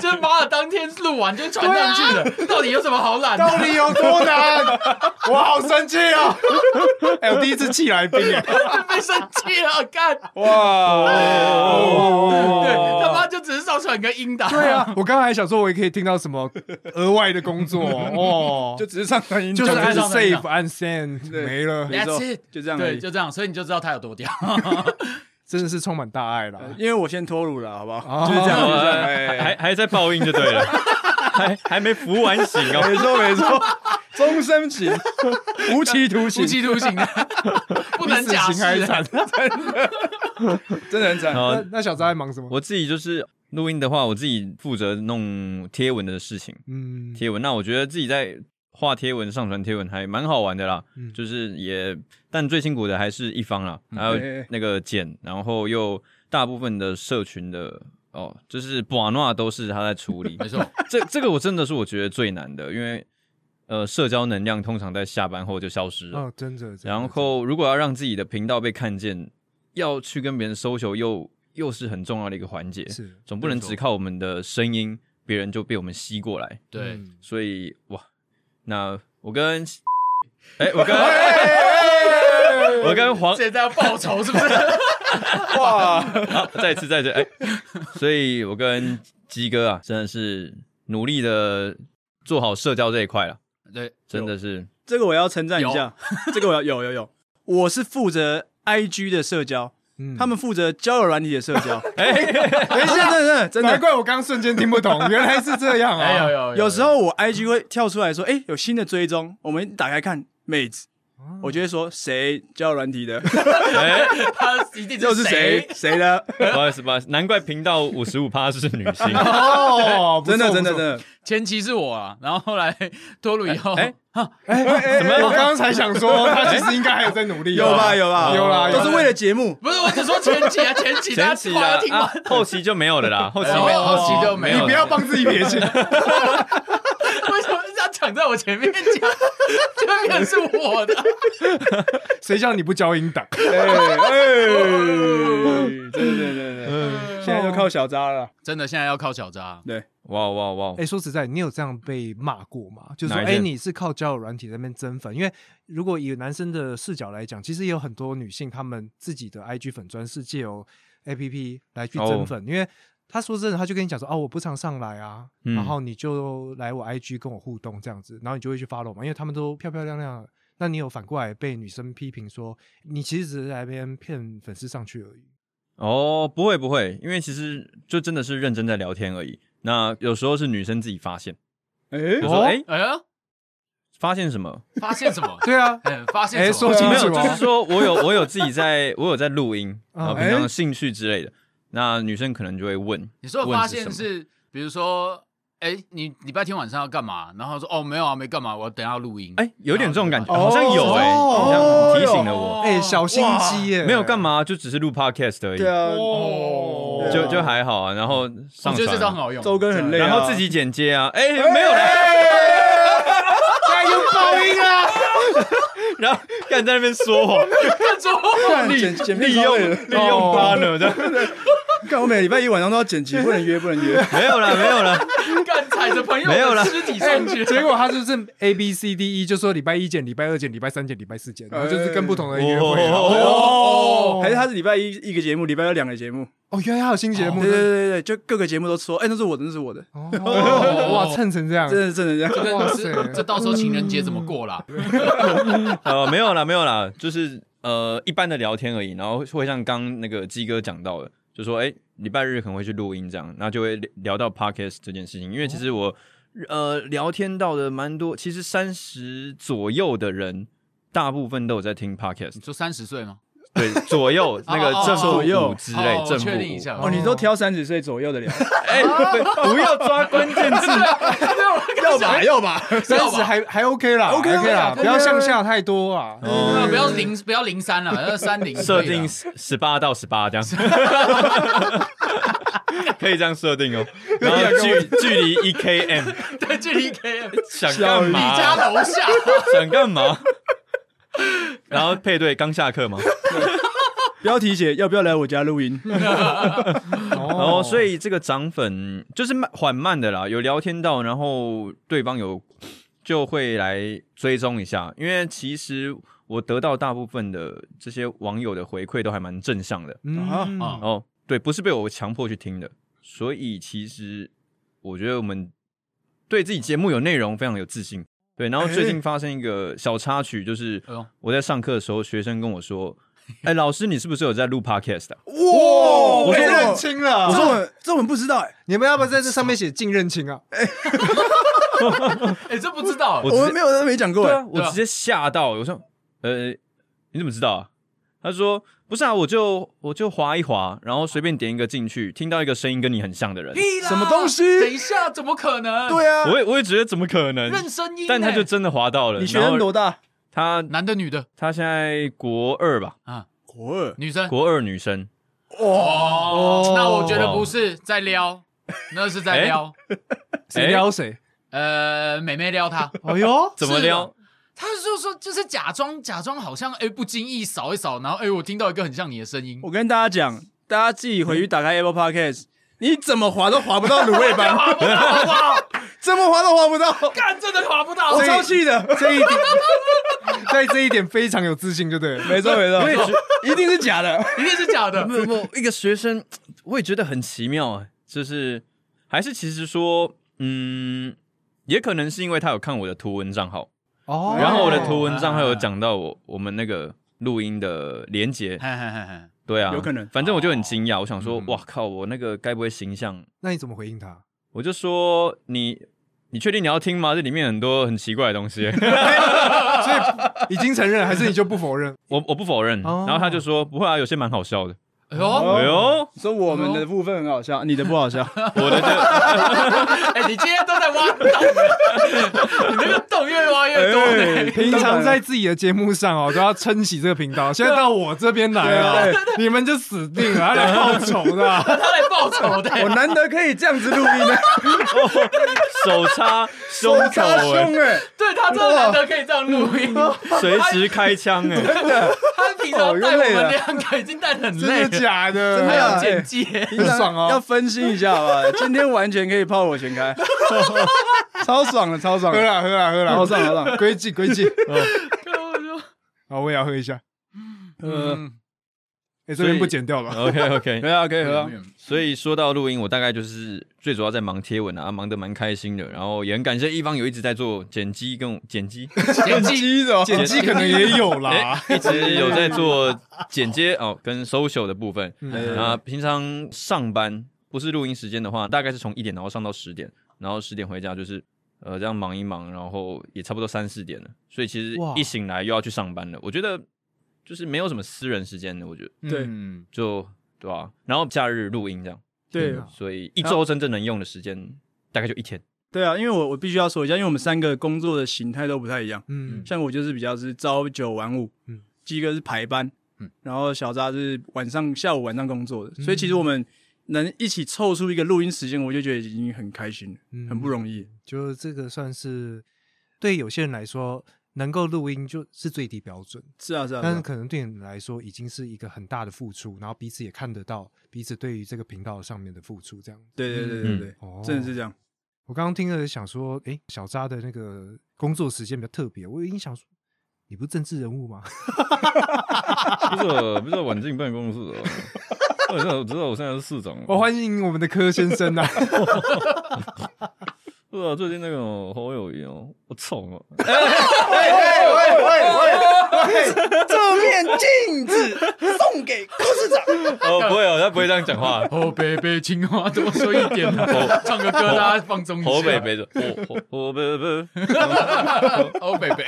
就是妈的，当天录完就传上去了，到底有什么好懒？到底有多难？我好生气啊！哎，我第一次气来宾哎，被生气了，干！哇，对他妈就只是上传个音档。对啊，我刚刚还想说，我也可以听到什么额外的工作哦，就只是上传音档，就是按上传音档 save 按 send 对没了，没错 That's it 就这样而对，已。就这样，所以你就知道他有多屌。真的是充满大爱啦。因为我先脱乳了，好不好？哦就是这样。还哎还还在报应就对了，还还没服完刑哦。没错没错，终身刑，无期徒刑无，期徒刑，不能假死刑还惨。真的很惨。那那小张在忙什么？我自己就是录音的话，我自己负责弄贴文的事情。嗯，贴文，那我觉得自己在画贴文、上传贴文，还蛮好玩的啦。嗯就是也，但最辛苦的还是一方啦，还有那个剪，然后又大部分的社群的哦，就是瓦诺都是他在处理。没错，这这个我真的是我觉得最难的，因为呃，社交能量通常在下班后就消失了。哦，真的。真的然后，如果要让自己的频道被看见，要去跟别人 social，又又是很重要的一个环节。是总不能只靠我们的声音，别人就被我们吸过来。对，嗯所以哇，那我跟 哎、我跟 我跟黄现在要报仇是不是？哇，好，再次再次哎、所以我跟鸡哥啊，真的是努力的做好社交这一块了，对，真的是这个我要称赞一下，这个我要有有有，我是负责 IG 的社交，嗯他们负责交友软体的社交。哎、等一下，真的真的，难怪我刚刚瞬间听不懂，原来是这样啊有啊！有有时候我 IG 会跳出来说，哎，有新的追踪，我们打开看妹子，我就会说谁交友软体的，哎、他一定又是谁？谁？的，不好意思不好意思，难怪频道五十五趴是女性。哦，真的真的真的，前期是我啊，然后后来脱乳以后，哎哎哎，怎么？我刚刚才想说，他其实应该还有在努力啊，有吧有吧。有啦，有啦都是为了节目。不是我只说前期啊，前期大家前期话要听完。啊，，啊后期就没有了啦，后期哦没有，后期就没有了。你不要帮自己撇清。为什么这样抢在我前面讲？这边是我的，谁叫你不交音档？哎哎，对对对对对，现在就靠小渣了。真的现在要靠小渣。对，哇哇哇！哎，说实在，你有这样被骂过吗？就是说，哎，你是靠交友软体在那边增粉，因为如果以男生的视角来讲，其实也有很多女性，她们自己的 IG 粉专是借由 APP 来去增粉，因为。他说真的，他就跟你讲说，哦，我不常上来啊，嗯然后你就来我 IG 跟我互动这样子，然后你就会去 follow 嘛，因为他们都漂漂亮亮。那你有反过来被女生批评说，你其实只是来那边骗粉丝上去而已。哦，不会不会，因为其实就真的是认真在聊天而已。那有时候是女生自己发现，哎哦就说哎、哎呀，发现什么？发现什么？对啊，哎，发现哎什么说清没有，就是说我有我有自己在，我有在录音，嗯 然后平常的兴趣之类的。那女生可能就会问，你说的发现是，比如说，哎，你礼拜天晚上要干嘛？然后说，哦，没有啊，没干嘛，我等下要录音。哎、有点这种感觉，哦好像有哎、好像提醒了我，哎、小心机耶，没有干嘛，就只是录 podcast 而已，对啊，哦。就就还好啊。然后我上觉得这招很传，好用。周更很累啊，然后自己剪接啊，哎、没有了，哎，又爆音啊！然后看在那边说谎，干剪剪片利用利用 partner 这样，干我每礼拜一晚上都要剪辑，不能约不能约。没有了没有了，干踩着朋友没有了的尸体上去，结果他就是 A B C D E，就说礼拜一剪，礼拜二剪，礼拜三剪，礼拜四剪，然后就是跟不同的人约会啊。哦还是他是礼拜一一个节目，礼拜二两个节目。哦，原来还有新节目对对对对对，就各个节目都说，哎，那是我的，那是我的，哦，哇，蹭成这样，真的真的这样。哇这塞这到时候情人节怎么过啦？呃，没有啦，没有啦，就是呃一般的聊天而已。然后会像刚那个鸡哥讲到的，就说哎，礼拜日可能会去录音这样，那就会聊聊到 podcast 这件事情。因为其实我呃聊天到的蛮多，其实三十左右的人，大部分都有在听 podcast 你。说三十岁吗？对，左右那个正负左右五之类哦，正确定一下哦，你都挑三十岁左右的聊，哎，不不要抓关键字，要吧要吧，三十还还 OK 啦 OK，OK 啦，不要向下太多啊。哦。不要零不要零三了，要三零设定十八到十八这样，可以这样设定哦。然后距距离一 km，对距离一 KM 想干你嘛？家楼下，想干嘛？然后配对刚下课吗，标题写要不要来我家录音？然 然后所以这个涨粉就是慢缓慢的啦，有聊天到，然后对方有就会来追踪一下，因为其实我得到大部分的这些网友的回馈都还蛮正向的。嗯。啊。哦，对，不是被我强迫去听的，所以其实我觉得我们对自己节目有内容非常有自信。对，然后最近发生一个小插曲，就是我在上课的时候，学生跟我说：“哎、老师，你是不是有在录 podcast 啊？”哇，我被认清了。我说我这我们不知道哎，你们要不要在这上面写净认清啊？哎，这不知道我我们没有人没讲过哎对啊，，我直接吓到，我说：“呃，你怎么知道啊？”他说：“不是啊，我就我就滑一滑，然后随便点一个进去，听到一个声音跟你很像的人，什么东西等一下，怎么可能？对啊，我也我也觉得怎么可能？认声音欸，但他就真的滑到了。你学生多大？他男的女的他现在国二吧，啊，国二。女生国二女生。哦，那我觉得不是在撩，那是在撩。谁撩谁？呃，美妹撩他，哎呦，怎么撩？他就说就是假装假装好像哎不经意扫一扫，然后哎我听到一个很像你的声音，我跟大家讲，大家自己回去打开 Apple Podcast，你怎么滑都滑不到卤味帮，滑不到好不好？怎么滑都滑不到，干真的滑不到，我超气的。这一点，在这一点非常有自信，就对了。没错没错，一定是假的。一定是假的。没有没有，一个学生，我也觉得很奇妙啊，就是还是其实说，嗯，也可能是因为他有看我的图文账号，哦然后我的图文上还有讲到我我们那个录音的连接，嘿嘿嘿嘿对啊，有可能反正我就很惊讶，我想说，嗯哇靠，我那个该不会形象？那你怎么回应他？我就说你。你确定你要听吗？这里面很多很奇怪的东西，所以已经承认，还是你就不否认？我我不否认。哦然后他就说不会啊，有些蛮好笑的。哎呦，哦哎呦，说我们的部分很好笑，你的不好笑。我的就 哎，你今天都在挖洞，你那个洞越挖越多。呢。平常在自己的节目上哦，都要撑起这个 频道，现在到我这边来了，你们就死定了，他来报仇的啊。他来报仇的，我难得可以这样子录音的，手插胸口、胸哎，对他真的难得可以这样录音。随时开枪哎、他平常带我们两个已经带得很累假的？真的要简介。很爽哦要分析一下好吧？今天完全可以炮火全开，超爽的，超爽，喝啦喝啦喝啦，好爽好爽。规矩规矩。好，我也要喝一下。嗯，哎，这边不剪掉了。OK OK，可以啊，可以喝。所以说到录音，我大概就是最主要在忙贴文啊，忙得蛮开心的。然后也很感谢一方有一直在做剪辑跟剪辑，剪辑的哦，剪辑可能也有啦哎。一直有在做剪接哦跟 social 的部分。嗯那平常上班不是录音时间的话，大概是从一点然后上到十点，然后十点回家就是呃这样忙一忙，然后也差不多三四点了。所以其实一醒来又要去上班了。我觉得就是没有什么私人时间的，我觉得对嗯就对吧、然后假日录音这样，对所以一周真正能用的时间大概就一天。对啊，因为我我必须要说一下，因为我们三个工作的形态都不太一样。嗯，像我就是比较是朝九晚五，嗯嗯，鸡哥是排班，嗯嗯，然后小扎是晚上下午晚上工作的，所以其实我们能一起凑出一个录音时间，我就觉得已经很开心了，嗯很不容易。就这个算是对有些人来说，能够录音就是最低标准，是啊，是啊，但是可能对你们来说已经是一个很大的付出，然后彼此也看得到彼此对于这个频道上面的付出，这样。对对对对对，哦真的是这样。我刚刚听了想说，哎，小扎的那个工作时间比较特别，我已经想说，你不是政治人物吗？不是不是晚进办公室哦，我知道我知道我现在是市长。我欢迎我们的柯先生啊！是啊，最近那个侯友谊哦，我宠哦，这面镜子送给柯市长。哦不会哦，他不会这样讲话。哦，北北青花多说一点啊，唱个歌大家放松一下。侯北北的，侯侯北北，哦北北，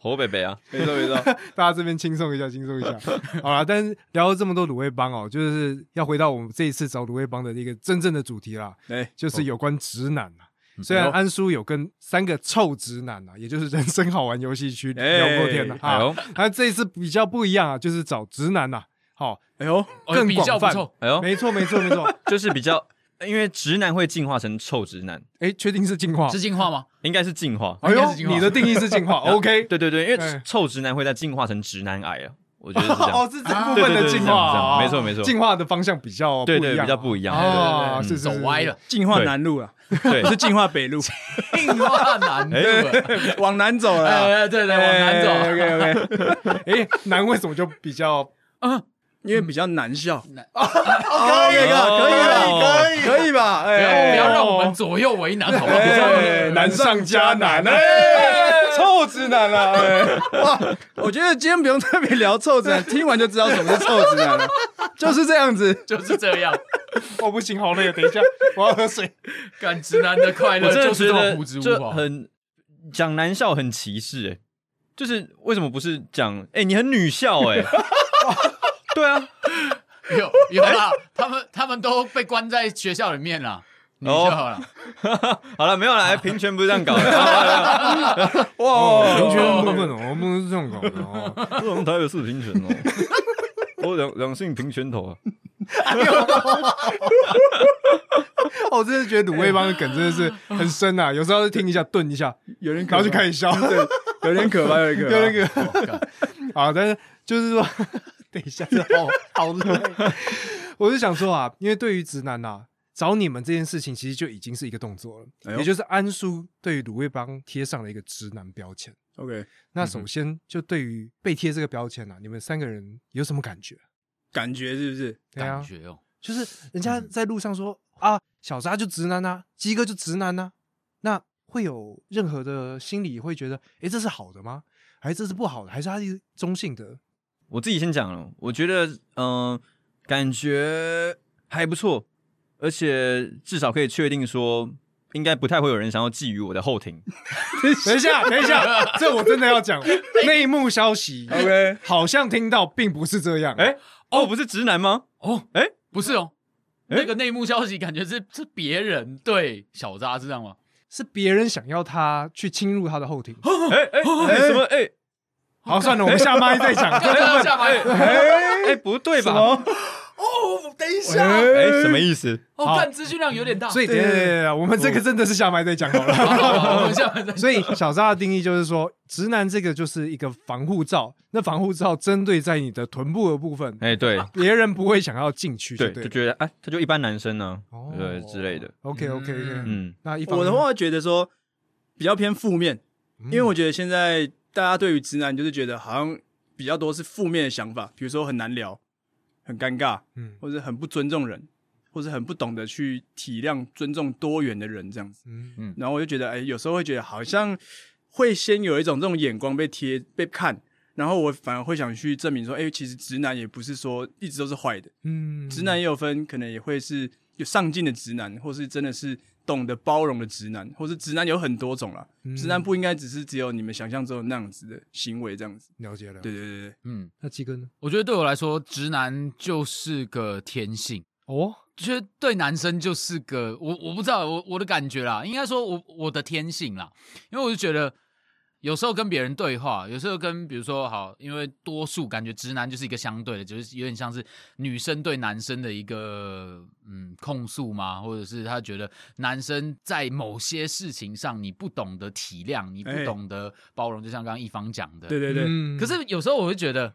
侯北北啊，没错没错，大家这边轻松一下，轻松一下。好啦，但是聊了这么多卤味帮哦，就是要回到我们这一次找卤味帮的一个真正的主题啦，哎，就是有关直男啊。虽然安叔有跟三个臭直男啊，也就是人生好玩游戏区聊过天了、啊，哎呦他这一次比较不一样啊，就是找直男呐、好，哎呦，更哦比较广泛不错。哎呦，没错没错没错。就是比较，因为直男会进化成臭直男，哎，确定是进化？是进化吗？应该是进化。哎呦你的定义是进化，OK？对对对，因哎为臭直男会在进化成直男癌啊，我觉得是这样。哦，是这部分的进化没错没错进化的方向比较对对，不一样比较不一样。啊，走歪了，进化南路啊，对不是进化北路，进化难度啊。往南走了对对，往南走。OK OK，哎，南为什么就比较嗯，因为比较难笑。难可以了，可以了，可以，可以吧？不要哎，不要让我们左右为难，好不好？哎难上加难？哎哎，臭直男了，哎 哇！我觉得今天不用特别聊臭直男，听完就知道什么是臭直男了，就是这样子。就是这样，我不行，好累啊，等一下我要喝水。干直男的快乐我真的就是这么无华。就很讲男校很歧视哎、就是为什么不是讲哎、你很女校哎、对啊，有有啦，他们他们都被关在学校里面了，你就好了。好了，没有了，哎平权不是这样搞的。好哦，平哇，权部分哦，我们是这样搞的哦。我们台北市平权哦，我两两性平权头啊。哦我真的觉得卤味帮的梗真的是很深啊，有时候听一下顿一下，有点然后就开始笑，对，有点可怕，有点可怕。啊，但是就是说，等一下，这好好累。我是想说啊，因为对于直男呐、找你们这件事情，其实就已经是一个动作了，哎也就是安叔对于卤味帮贴上了一个直男标签。OK，那首先就对于被贴这个标签啊，你们三个人有什么感觉？感觉是不是？对啊感，觉哦，就是人家在路上说、啊，小沙就直男啊，鸡哥就直男啊，那会有任何的心理会觉得，诶，这是好的吗？还是这是不好的？还是它是中性的？我自己先讲了，我觉得嗯、感觉还不错，而且至少可以确定说，应该不太会有人想要觊觎我的后庭。等一下，等一下，这我真的要讲内幕消息。OK，好像听到并不是这样。哎、哦，不是直男吗？哦，哎不是哦，哎那个内幕消息感觉是是别人对小扎是这样吗？是别人想要他去侵入他的后庭。哎哎哎，什么？哎好，算了，我们下麦再讲。下麦哎，不对吧？哦，等一下，哎，什么意思？哦，好。看资讯量有点大，所以，等一下等等我们这个真的是下麦再讲好了。好好好我们下麦。再所以小扎的定义就是说，直男这个就是一个防护罩，那防护罩针对在你的臀部的部分，哎，对。别人不会想要进去，对，对了，就觉得哎，他就一般男生呢，哦。对之类的。OK OK OK，嗯。嗯，那一方我的话觉得说比较偏负面，嗯。因为我觉得现在大家对于直男就是觉得好像比较多是负面的想法，比如说很难聊、很尴尬，嗯。或者很不尊重人，或者很不懂得去体谅、尊重多元的人这样子。嗯。然后我就觉得，哎，有时候会觉得好像会先有一种这种眼光被贴、被看，然后我反而会想去证明说，哎，其实直男也不是说一直都是坏的，嗯。直男也有分，可能也会是有上进的直男，或是真的是懂得包容的直男，或是直男有很多种啦。嗯直男不应该只是只有你们想象中的那样子的行为，这样子。了解了。对对对对，嗯，那鸡哥呢？我觉得对我来说，直男就是个天性。哦，觉得对男生就是个我我不知道我我的感觉啦，应该说我我的天性啦，因为我就觉得有时候跟别人对话，有时候跟比如说好，因为多数感觉直男就是一个相对的，就是有点像是女生对男生的一个嗯控诉嘛，或者是他觉得男生在某些事情上你不懂得体谅，你不哎懂得包容，就像刚刚一方讲的，对对对，嗯。可是有时候我会觉得，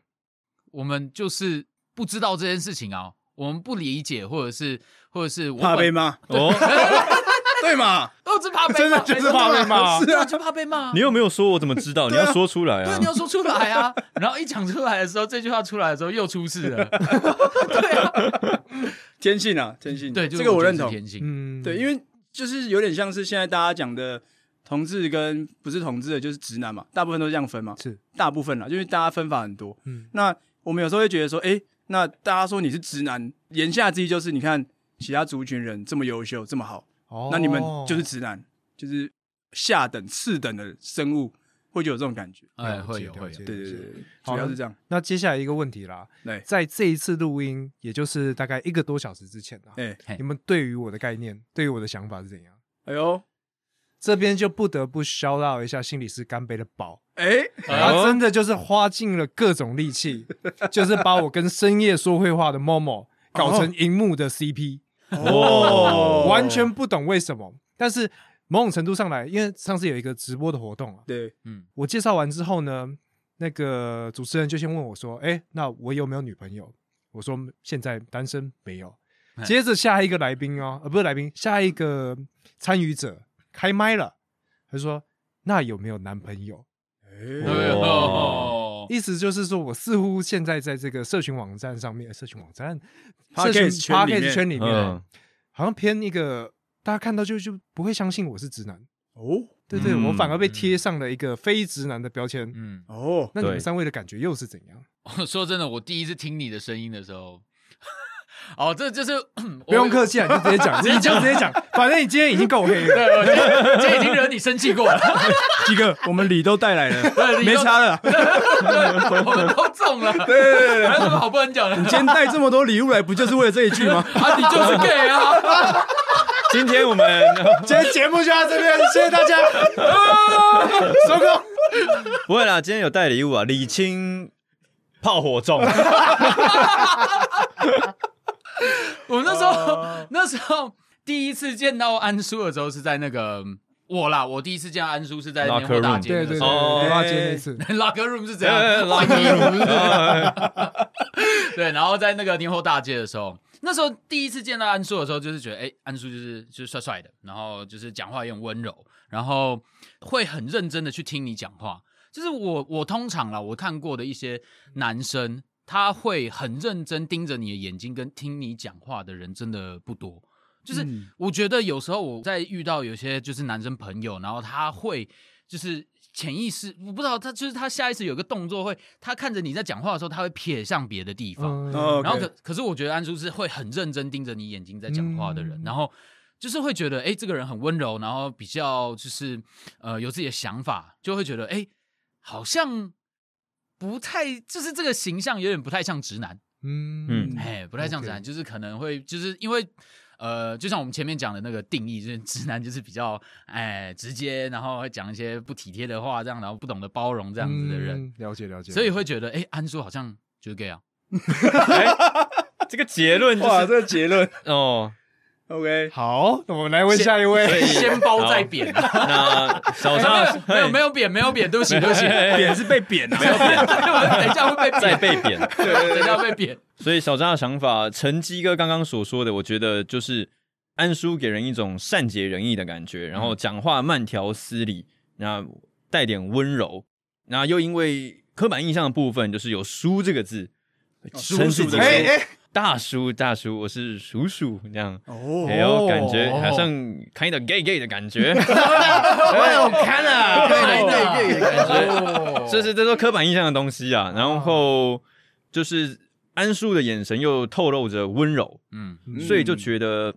我们就是不知道这件事情啊，我们不理解，或者是或者是我本怕被骂，哦，对嘛？哦，只怕被骂真的就是怕被骂是啊，就怕被骂。你又没有说，我怎么知道？你要说出来啊对，啊你！要说出来啊！然后一讲出来的时候，这句话出来的时候又出事了。对啊，天性啊，天性。对，就是这个我认同。天性。嗯，对，因为就是有点像是现在大家讲的同志跟不是同志的，就是直男嘛，大部分都这样分嘛。是，大部分啦，因为大家分法很多。嗯那我们有时候会觉得说，哎、那大家说你是直男，言下之意就是你看其他族群人这么优秀，这么好，哦。那你们就是直男，就是下等、次等的生物，会就有这种感觉。哎，了会有会。对对对主要是这样。那接下来一个问题啦，对，在这一次录音，也就是大概一个多小时之前啦，哎、嘿。你们对于我的概念，对于我的想法是怎样？哎呦，这边就不得不 shout out 一下心理师干杯的宝，哎、他真的就是花尽了各种力气，就是把我跟深夜说会话的 Momo 搞成荧幕的 CP，、哦完全不懂为什么，但是某种程度上来，因为上次有一个直播的活动啊，对，嗯，我介绍完之后呢，那个主持人就先问我说：“哎、那我有没有女朋友？”我说：“现在单身，没有。”哎接着下一个来宾哦，呃，不是来宾，下一个参与者开麦了，他说：“那有没有男朋友对哦哦？”意思就是说我似乎现在在这个社群网站上面，社群网站、社群圈里面 Podcast 圈里面，嗯，好像偏一个大家看到就就不会相信我是直男。哦对对，嗯我反而被贴上了一个非直男的标签。嗯，哦，那你们三位的感觉又是怎样？我 说真的，我第一次听你的声音的时候，哦，这就是 不用客气啊，你就直接讲，你就直接讲，反正你今天已经够黑了。对，我今天今天已经惹你生气过了，鸡哥，我们礼都带来了，对没差了。对我们都中了，对对对，还有什么好不能讲的？你今天带这么多礼物来，不就是为了这一句吗？啊，你就是 gay 啊！今天我们今天节目就到这边，谢谢大家，收工。不会啦，今天有带礼物啊，礼轻炮火重。我那时候那时候第一次见到安叔的时候是在那个我啦，我第一次见到安叔是在年货大街那个时候。对对对，哦。对，花街那次，Locker room 是怎样？哎换 locker 衣服。room 对，然后在那个年货大街的时候，那时候第一次见到安叔的时候，就是觉得，哎，安叔就是就是帅帅的，然后就是讲话也很温柔，然后会很认真的去听你讲话。就是我我通常啦，我看过的一些男生，他会很认真盯着你的眼睛跟听你讲话的人，真的不多。就是嗯。我觉得有时候我在遇到有些就是男生朋友，然后他会就是潜意识，我不知道他就是他下意识有个动作会，他看着你在讲话的时候，他会瞥向别的地方，然后可可是我觉得安叔是会很认真盯着你眼睛在讲话的人，嗯然后就是会觉得哎、诶这个人很温柔，然后比较就是呃有自己的想法，就会觉得哎、诶好像不太就是这个形象有点不太像直男，嗯。嗯。哎、不太像直男就是可能会就是因为。呃，就像我们前面讲的那个定义，就是直男就是比较哎直接，然后会讲一些不体贴的话，这样，然后不懂得包容这样子的人，嗯，了解了解。所以会觉得哎，安叔好像就是 gay 啊，这个结论就哇，是这个结论。哦，，OK，好，那我们来问下一位。先包再扁。那小张没有没有扁没有扁，对不起对不起，扁是被扁的，没有 等一下会被再扁，被贬。等一下会被扁。所以小张的想法，陈基哥刚刚所说的，我觉得就是安叔给人一种善解人意的感觉，然后讲话慢条斯理，那带点温柔，那又因为刻板印象的部分，就是有“叔”这个字，叔叔的为哎哎，大叔大叔，我是叔叔这样。哦。哎呦，感觉好像 kind of gay gay 的感觉，哎呦，看了，对对对对，感觉。哦这是这都刻板印象的东西啊。然后就是安叔的眼神又透露着温柔，嗯。所以就觉得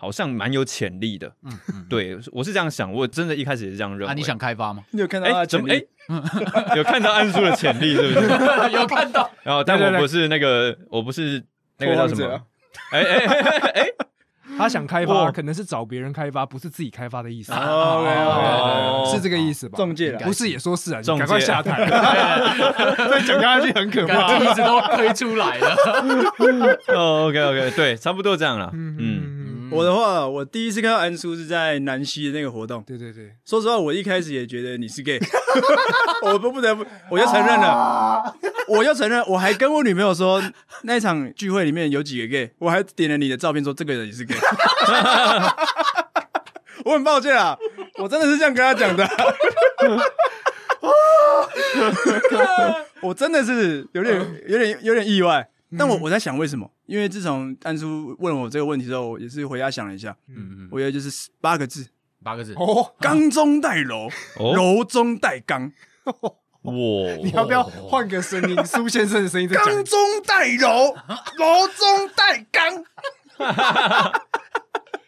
好像蛮有潜力的。嗯嗯，对我是这样想，我真的一开始也是这样认为。啊，你想开发吗？你有看到他怎么潜力哎？有看到安叔的潜力是不是？有看到，然后，但我不是那个，我不是那个叫什么？哎哎哎他想开发，可能是找别人开发，不是自己开发的意思。哦是这个意思吧？中介了，不是也说是啊，中介赶快下台，再讲下去很可怕。一直都推出来了。哦，OK OK，对，差不多这样了。嗯嗯，嗯，我的话，我第一次看到安叔是在南溪的那个活动。对对对，说实话，我一开始也觉得你是 gay，我不不得不，我就承认了，我就承认，我还跟我女朋友说，那一场聚会里面有几个 gay，我还点了你的照片说这个人也是 gay。我很抱歉啊，我真的是这样跟他讲的。我真的是有点、有点、有点意外，但我我在想为什么？因为自从安叔问我这个问题之后，我也是回家想了一下，嗯嗯，我觉得就是八个字：八个字。哦，刚中带柔，哦柔中带刚。哇，你要不要换个声音？苏先生的声音刚。中带柔，柔中带刚。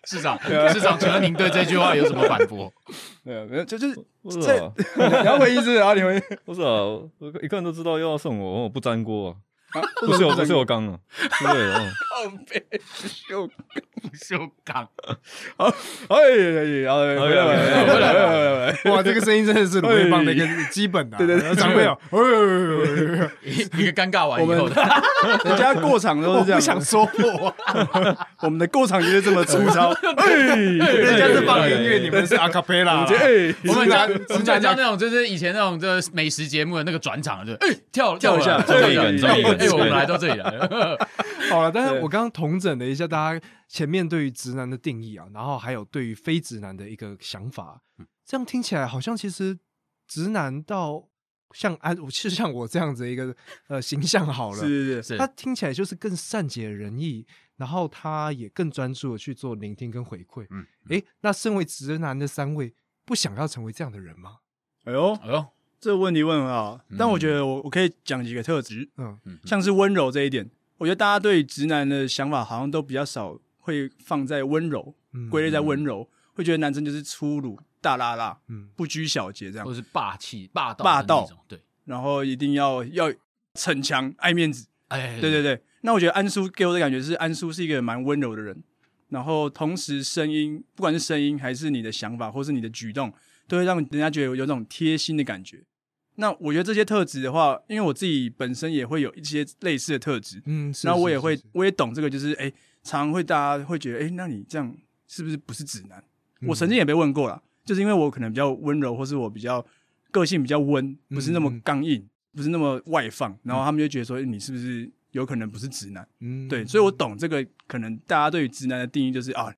市长，市长，请问您对这句话有什么反驳？没有没有，就就是这啊，你要回忆是不是？然后你回忆，不是啊，我一个人都知道又要送我，我不粘锅啊，啊不是我不是我刚了，对的，嗯秀，修刚，哎哎，然后回来回来回来，哇，这个声音真的是卤味帮的一个基本的。对对对长辈哦，一个尴尬完以后的，人家过场都是这样，不想说破，我们的过场就是这么粗糙。哎，人家是放音乐，你们是阿卡贝拉。我们讲我们讲讲那种就是以前那种就是美食节目的那个转场，就哎跳跳一下，哎我们来到这里来了，好了，但是我刚刚统整了一下大家前面对于直男的定义啊，然后还有对于非直男的一个想法，这样听起来好像其实直男到像安，是像我这样子的一个呃形象好了，是是是，他听起来就是更善解人意，然后他也更专注的去做聆听跟回馈。嗯，诶，那身为直男的三位，不想要成为这样的人吗？哎呦，哎呦，这个问题问很好，嗯但我觉得我我可以讲几个特质，嗯，嗯。像是温柔这一点，我觉得大家对直男的想法好像都比较少会放在温柔，嗯归类在温柔，会觉得男生就是粗鲁、大拉拉、嗯。不拘小节这样。或，是霸气、霸道、霸道。那种，对，然后一定要要逞强、爱面子。哎，对对对，那我觉得安叔给我的感觉是，安叔是一个蛮温柔的人，然后同时声音，不管是声音还是你的想法，或是你的举动，都会让人家觉得有有种贴心的感觉。那我觉得这些特质的话，因为我自己本身也会有一些类似的特质，嗯，是然后我也会我也懂这个，就是哎，常常会大家会觉得，哎，那你这样是不是不是直男？我曾经也被问过啦，就是因为我可能比较温柔，或是我比较个性比较温，不是那么刚硬，不是那么外放，然后他们就觉得说，哎你是不是有可能不是直男？嗯对，所以我懂这个，可能大家对于直男的定义就是啊，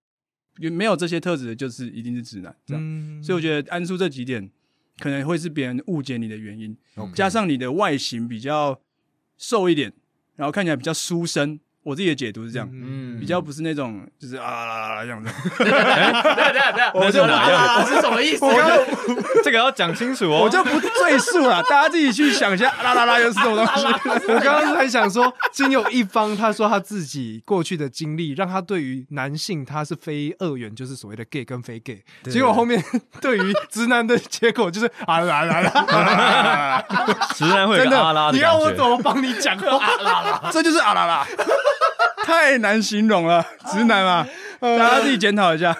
没有这些特质的，就是一定是直男这样。嗯所以我觉得安叔这几点可能会是别人误解你的原因。加上你的外形比较瘦一点，然后看起来比较书生，我自己的解读是这样，嗯，比较不是那种就是啊啦啦啦这样子。对对对对，那是哪样我是什么意思？这个要讲清楚哦。我就不赘述了，大家自己去想一下，啦啦啦又是什么东西？我刚刚还想说，经有一方他说他自己过去的经历，让他对于男性他是非二元，就是所谓的 gay 跟非 gay。结果后面 对于直男的结果就是 啊啦啦啦，直男会的，你让我怎么帮你讲话？这就是啊啦啦，太难形容了，直男嘛，大家自己检讨一下，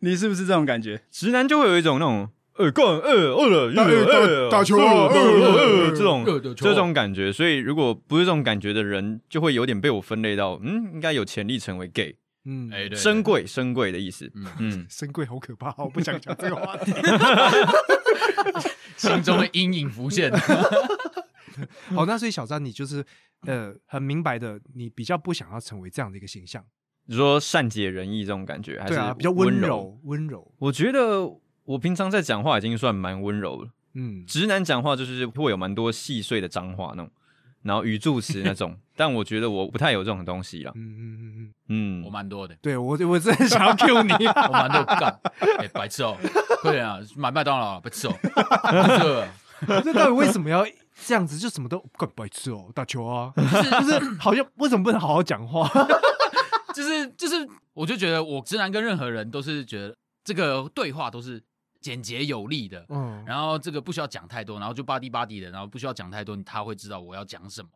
你是不是这种感觉？直男就会有一种那种呃干呃呃了打呃打球啊呃呃呃呃这种这种感觉，所以如果不是这种感觉的人，就会有点被我分类到嗯，应该有潜力成为 gay，嗯，哎，对，深贵深贵的意思。嗯。嗯，深贵好可怕，我不想讲这个话题。心中的阴影浮现。好，那所以小张，你就是呃很明白的，你比较不想要成为这样的一个形象，你说善解人意这种感觉，还是啊，比较温温。柔，温柔，我觉得我平常在讲话已经算蛮温柔了，嗯，直男讲话就是会有蛮多细碎的脏话那种，然后语助词那种，但我觉得我不太有这种东西啦。嗯嗯嗯嗯，嗯。我，蛮多的，对我我真的想要 Q 你，我蛮多 干，哎，白痴哦，快点啊，买麦当劳啊，白痴哦，白痴哦这到底为什么要这样子？就什么都干白痴哦，打球啊，就 是就是好像为什么不能好好讲话？就 是就是，我就觉得我直男跟任何人都是觉得这个对话都是简洁有力的，嗯，然后这个不需要讲太多，然后就巴滴巴滴的，然后不需要讲太多，他会知道我要讲什么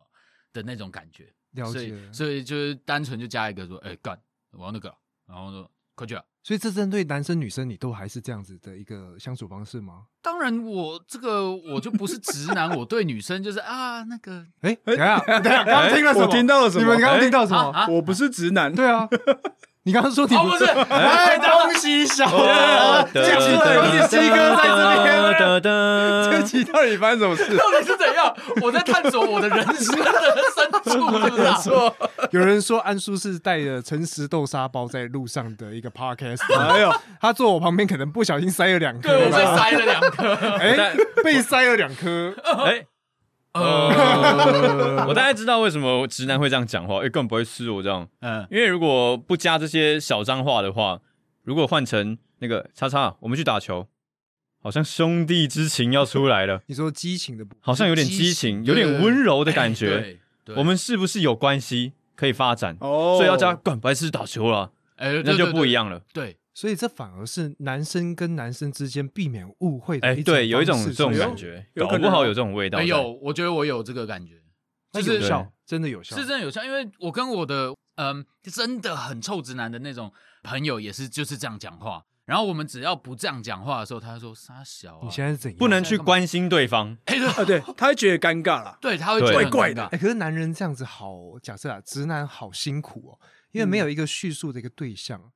的那种感觉。所以了解。所以就是单纯就加一个说，哎干，我要那个，然后说快去啊。所以这针对男生女生，你都还是这样子的一个相处方式吗？当然我这个我就不是直男，我对女生就是啊那个哎，等下，等下，刚刚听了什么？我听到了什么你们刚刚听到什么？啊啊我不是直男，对啊，你刚刚说你哦不是，哎，恭喜小这集有你西哥在这边。这这集到底发生什么事？到底是怎样？我在探索我的人生的深处，是不是啊？说，有人说安叔是带着诚实豆沙包在路上的一个 podcast，哎呦，他坐我旁边可能不小心塞了两颗，对，我被塞了两颗。哎，被塞了两颗，哎，呃，我大概知道为什么直男会这样讲话，哎，根本不会吃我这样，嗯，因为如果不加这些小脏话的话，如果换成那个叉叉，我们去打球，好像兄弟之情要出来了，你说激情的部分，好像有点激激情，有点温柔的感觉。对，对我们是不是有关系可以发展？哦，所以要加干白痴打球了，哎，那就不一。样了。对对，所以这反而是男生跟男生之间避免误会的哎，一种对，有一种这种感觉，有搞不好有这种味道在。对哎有，我觉得我有这个感觉，那就是有效，真的有效，是真的有效，因为我跟我的嗯真的很臭直男的那种朋友也是就是这样讲话，然后我们只要不这样讲话的时候，他就说傻小啊，你现在是怎样？不能去关心对方。哎对啊，对，他会觉得尴尬了。对，他会觉得怪怪的哎、可是男人这样子好，假设啊，直男好辛苦哦，因为没有一个叙述的一个对象，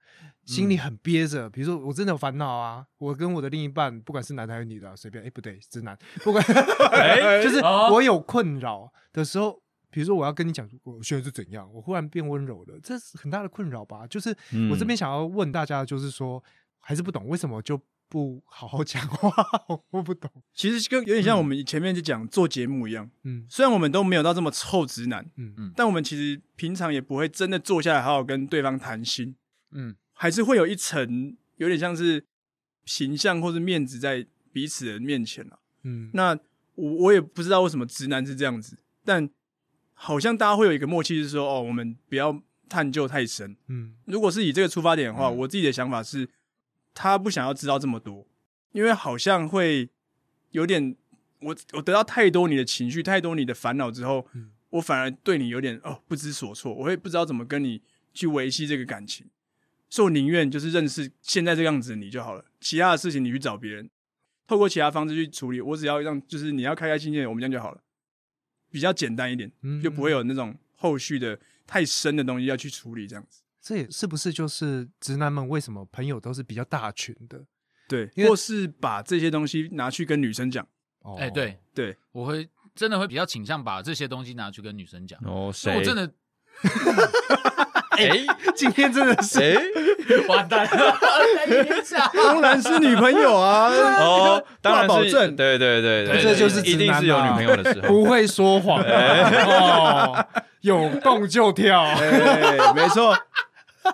心里很憋着。比如说，我真的有烦恼啊，我跟我的另一半，不管是男的还是女的啊，随便，哎、不对，直男，不管，哎 就是哦。我有困扰的时候。比如说，我要跟你讲，我现在是怎样，我忽然变温柔了，这是很大的困扰吧？就是嗯我这边想要问大家，就是说，还是不懂为什么就不好好讲话，我不懂。其实跟有点像我们前面就讲做节目一样，嗯。虽然我们都没有到这么臭直男，嗯。嗯。但我们其实平常也不会真的坐下来好好跟对方谈心，嗯还是会有一层有点像是形象或是面子在彼此的面前啊。嗯，那我我也不知道为什么直男是这样子，但好像大家会有一个默契，是说哦，我们不要探究太深。嗯。如果是以这个出发点的话，嗯。我自己的想法是，他不想要知道这么多，因为好像会有点，我我得到太多你的情绪，太多你的烦恼之后，嗯。我反而对你有点哦不知所措，我会不知道怎么跟你去维系这个感情，所以我宁愿就是认识现在这样子的你就好了，其他的事情你去找别人，透过其他方式去处理，我只要让就是你要开开心心的，我们这样就好了，比较简单一点，嗯就不会有那种后续的太深的东西要去处理这样子。这也是不是就是直男们为什么朋友都是比较大群的？对，或是把这些东西拿去跟女生讲，哦哎，对，对，我会真的会比较倾向把这些东西拿去跟女生讲。哦，所以谁？我真的 哎今天真的是哎 完蛋了，当然是女朋友啊，哦，当然是保证。对对对对，这就是一定是有女朋友的时候。不会说谎。哦，有动就跳。哎，没错，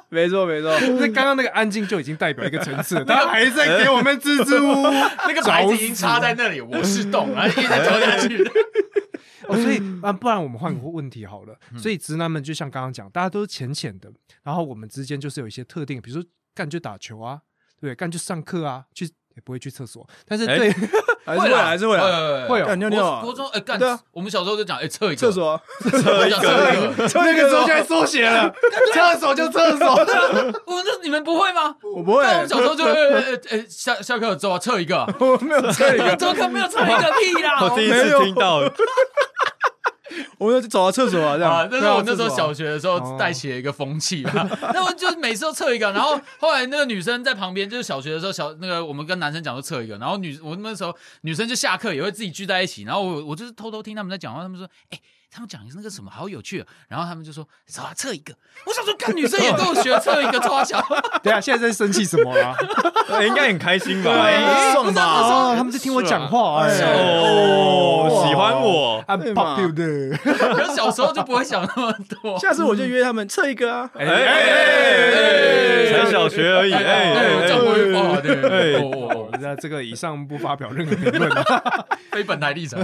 没错，没错，那刚刚那个安静就已经代表一个层次，他还在给我们支支吾吾。那个牌子已经插在那里，我是洞，然后一直走下去。哦，所以啊，不然我们换个问题好了。所以直男们就像刚刚讲，大家都是浅浅的，然后我们之间就是有一些特定，比如说干就打球啊，对不对？干就上课啊，去也不会去厕所，但是哎对，还是会来，还是会来，会会哦干尿尿啊国国中哎干对啊，我们小时候就讲哎测一个厕，所啊，测一个。那个时候就在缩写了，厕所就厕所。我那你们不会吗？我不会那我们小时候就呃呃呃下下课走啊测一个，我没有一个，怎么可能没有测一个屁啦？我第一次听到，我没有走到厕所啊，这啊样，，那是我那时候小学的时候带起了一个风气啊。那我就是每次都测一个，然后后来那个女生在旁边，就是小学的时候小那个我们跟男生讲就测一个，然后女我那时候女生就下课也会自己聚在一起，然后我我就是偷偷听他们在讲话，他们说哎。他们讲那个什么好有趣、哦，然后他们就说走啊测一个，我想说看女生也跟我学测一个抓小，对啊，现在在生气什么啦？应该很开心吧？哎爽吧？哦，他们在听我讲话，哎，哦，喜欢我，啊对嘛 popular，可是小时候就不会想那么多。下次我就约他们测一个啊，哎哎哎，才小学而已，哎，讲过一话，对，哎哦哦哦那这个以上不发表任何评论啊。非本台立场。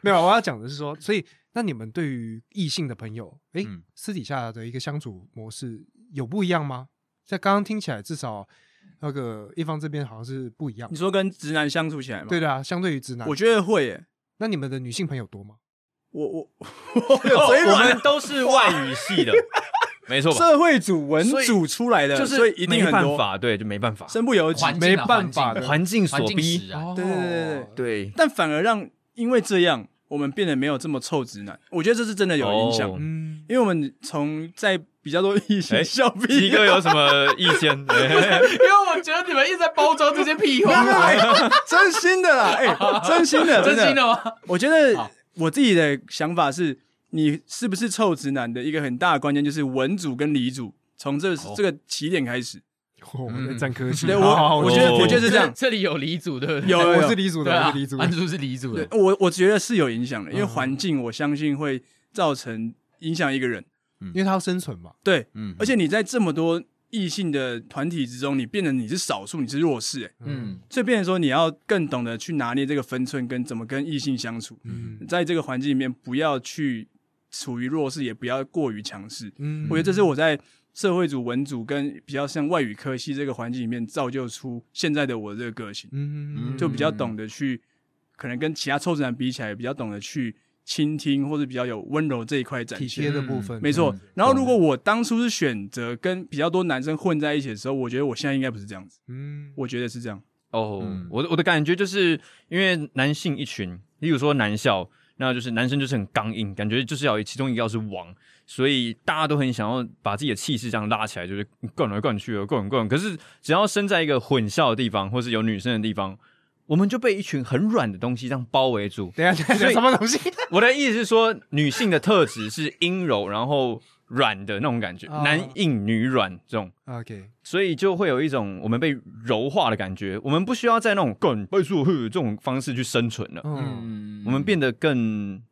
没有，我要讲的是说，所以那你们对于异性的朋友，哎、嗯私底下的一个相处模式有不一样吗？在刚刚听起来，至少那个一方这边好像是不一样你。说跟直男相处起来吗？对，的啊，相对于直男，我觉得会耶，那你们的女性朋友多吗？我我 我有嘴我软们，都是外语系的，没错吧？社会组文所以组出来的，就是所以一定没很多，办法，对，就没办法，身不由己。环境啊没办法的环境所环境逼使，啊，对对对对对对，但反而让因为这样，我们变得没有这么臭直男。我觉得这是真的有影响，哦嗯，因为我们从在比较多异性哎笑屁，鸡哥有什么意见？哎因为我觉得你们一直在包装这些屁话，哎 真心的啦，哎，真心的，真心的。吗？我觉得我自己的想法是，你是不是臭直男的一个很大的关键就是文组跟理组，从这哦这个起点开始。我们在占科技。对我，我觉得哦我觉得是这样。这里有黎组，对不对？有我是李组的，对啊我是李组，的安。珠是黎组的，我我觉得是有影响的，因为嗯环境我相信会造成影响一个人。因为他要生存嘛。对，嗯而且你在这么多异性的团体之中，你变得你是少数，你是弱势，哎，嗯，所以变成说你要更懂得去拿捏这个分寸，跟怎么跟异性相处，嗯在这个环境里面不要去处于弱势，也不要过于强势。嗯我觉得这是我在社会组、文组跟比较像外语科系这个环境里面造就出现在的我这个个性，嗯嗯就比较懂得去，可能跟其他臭直男比起来，比较懂得去倾听，或者比较有温柔这一块展体现。贴的部分，没错。嗯，然后如果我当初是选择跟比较多男生混在一起的时候，我觉得我现在应该不是这样子，嗯，我觉得是这样。哦嗯，我的我的感觉就是因为男性一群，例如说男校，那就是男生就是很刚硬，感觉就是要有其中一个要是王，所以大家都很想要把自己的气势这样拉起来，就是灌来灌去的，灌来灌。可是只要身在一个混校的地方，或是有女生的地方，我们就被一群很软的东西这样包围住。等一下等下，什么东西？我的意思是说，女性的特质是阴柔，然后软的那种感觉，哦男硬女软这种。OK，所以就会有一种我们被柔化的感觉，我们不需要在那种更倍数呵这种方式去生存了，嗯，嗯我们变得更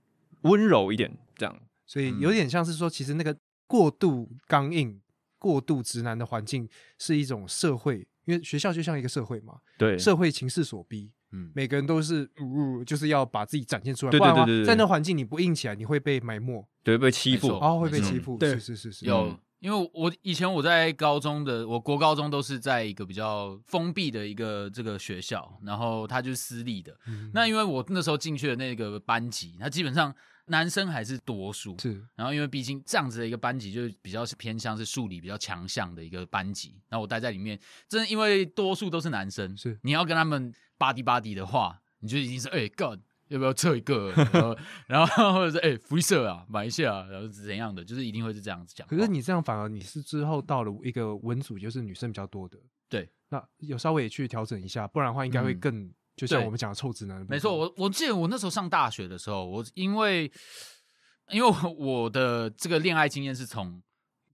温柔一点，这样。所以有点像是说，其实那个过度刚硬、过度直男的环境是一种社会，因为学校就像一个社会嘛，对，社会情势所逼，嗯，每个人都是呜、就是要把自己展现出来，对对对在那环境你不硬起来，你会被埋没，对，被欺负哦，会被欺负，对是是是是，有嗯，因为我以前我在高中的，我国高中都是在一个比较封闭的一个这个学校，然后它就是私立的。嗯。那因为我那时候进去的那个班级，它基本上男生还是多数，是然后因为毕竟这样子的一个班级，就是比较是偏向是数理比较强项的一个班级。然后我待在里面，真的因为多数都是男生，是你要跟他们巴迪巴迪的话，你就已经是哎、干。要不要测一个？然后，然后或者是哎、福利社啊，买一下，然后是怎样的？就是一定会是这样子讲。可是你这样反而你是之后到了一个文组，就是女生比较多的，对，那有稍微去调整一下，不然的话应该会嗯更，就像对我们讲的臭直男没错，我我记得我那时候上大学的时候，我因为因为我我的这个恋爱经验是从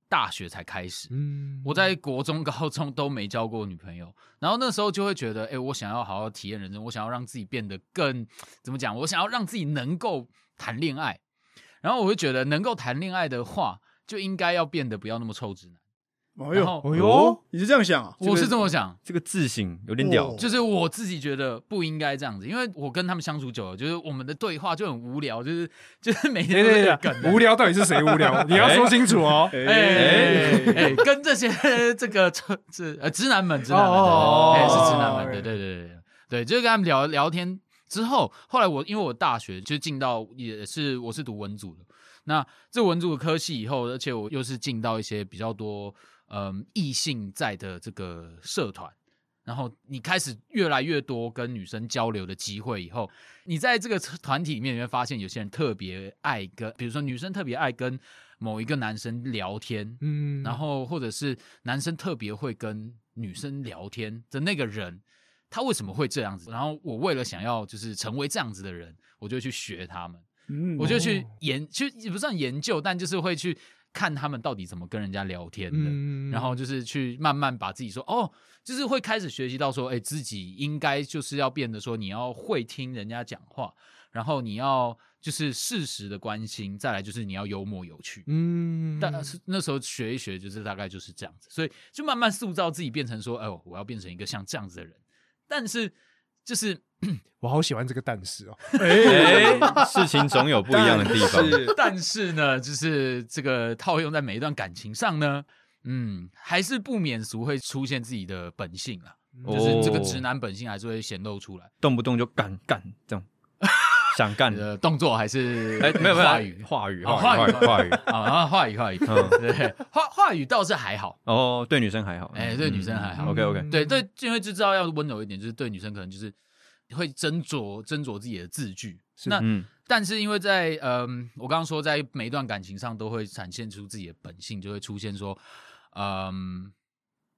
大学才开始，嗯，我在国中、高中都没交过女朋友，然后那时候就会觉得，哎、我想要好好体验人生，我想要让自己变得更怎么讲？我想要让自己能够谈恋爱，然后我会觉得，能够谈恋爱的话，就应该要变得不要那么臭直男。哎然后呦，哎呦，你是这样想啊？我是这么想，这个自省有点屌。哦，就是我自己觉得不应该这样子，因为我跟他们相处久了，就是我们的对话就很无聊，就是 就是每天都是这个对，梗。无聊到底是谁无聊？你要说清楚哦。哎。哎哎，跟这些这个这呃直男们，直男们，哦哎是直男们，对对对对对。对，就是跟他们聊聊天之后，后来我因为我大学就进到也是我是读文组的，那这文组的科系以后，而且我又是进到一些比较多嗯异性在的这个社团。然后你开始越来越多跟女生交流的机会以后，你在这个团体里面，你会发现有些人特别爱跟，比如说女生特别爱跟某一个男生聊天，嗯，然后或者是男生特别会跟女生聊天的那个人，他为什么会这样子？然后我为了想要就是成为这样子的人，我就去学他们，嗯我就去哦研，就也不算研究，但就是会去看他们到底怎么跟人家聊天的。嗯然后就是去慢慢把自己说哦，就是会开始学习到说，哎，自己应该就是要变得说，你要会听人家讲话，然后你要就是适时的关心，再来就是你要幽默有趣。嗯，但是那时候学一学，就是大概就是这样子，所以就慢慢塑造自己，变成说，哎呦，我要变成一个像这样子的人。但是就是，我好喜欢这个但是哦，哎，事情总有不一样的地方。是但是呢，就是这个套用在每一段感情上呢，嗯，还是不免俗会出现自己的本性啊，就是这个直男本性还是会显露出来。动不动就干干这样，想干。的动作还是哎，没有没有话语话语哦话语话语。啊，然后话语话语，嗯对，话话语倒是还好，哦，对女生还好。哎，对女生还好。OK OK，嗯对对，因为就知道要温柔一点，就是对女生可能就是会斟酌斟酌自己的字句。是那嗯，但是因为在嗯，我刚刚说在每一段感情上都会展现出自己的本性，就会出现说，嗯，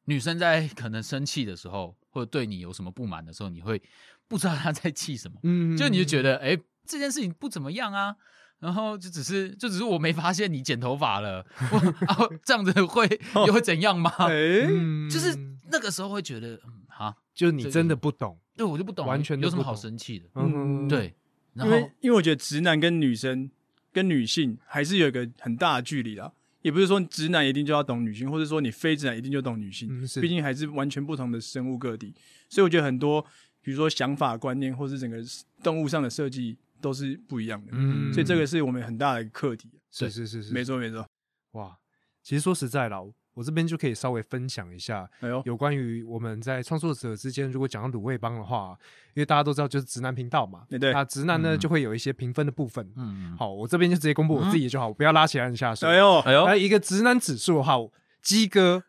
女生在可能生气的时候，或者对你有什么不满的时候，你会不知道他在气什么，嗯就你就觉得哎、这件事情不怎么样啊。然后就只是，就只是我没发现你剪头发了，我 啊这样子会又会怎样吗？哎，嗯。就是那个时候会觉得，嗯，哈，就是你真的不懂，对我就不懂，完全有什么好生气的？嗯，对，然后因为因为我觉得直男跟女生跟女性还是有一个很大的距离啦。也不是说直男一定就要懂女性，或者说你非直男一定就懂女性，嗯毕竟还是完全不同的生物个体。所以我觉得很多，比如说想法观念，或是整个动物上的设计都是不一样的。嗯所以这个是我们很大的一个课题。是是是是，没错没错。哇，其实说实在啦，我这边就可以稍微分享一下哎呦，有关于我们在创作者之间，如果讲到卤味帮的话，因为大家都知道就是直男频道嘛，对对那直男呢嗯就会有一些评分的部分。嗯，好，我这边就直接公布我自己就好，我不要拉其他人下水。哎呦，哎呦那，一个直男指数的话，鸡哥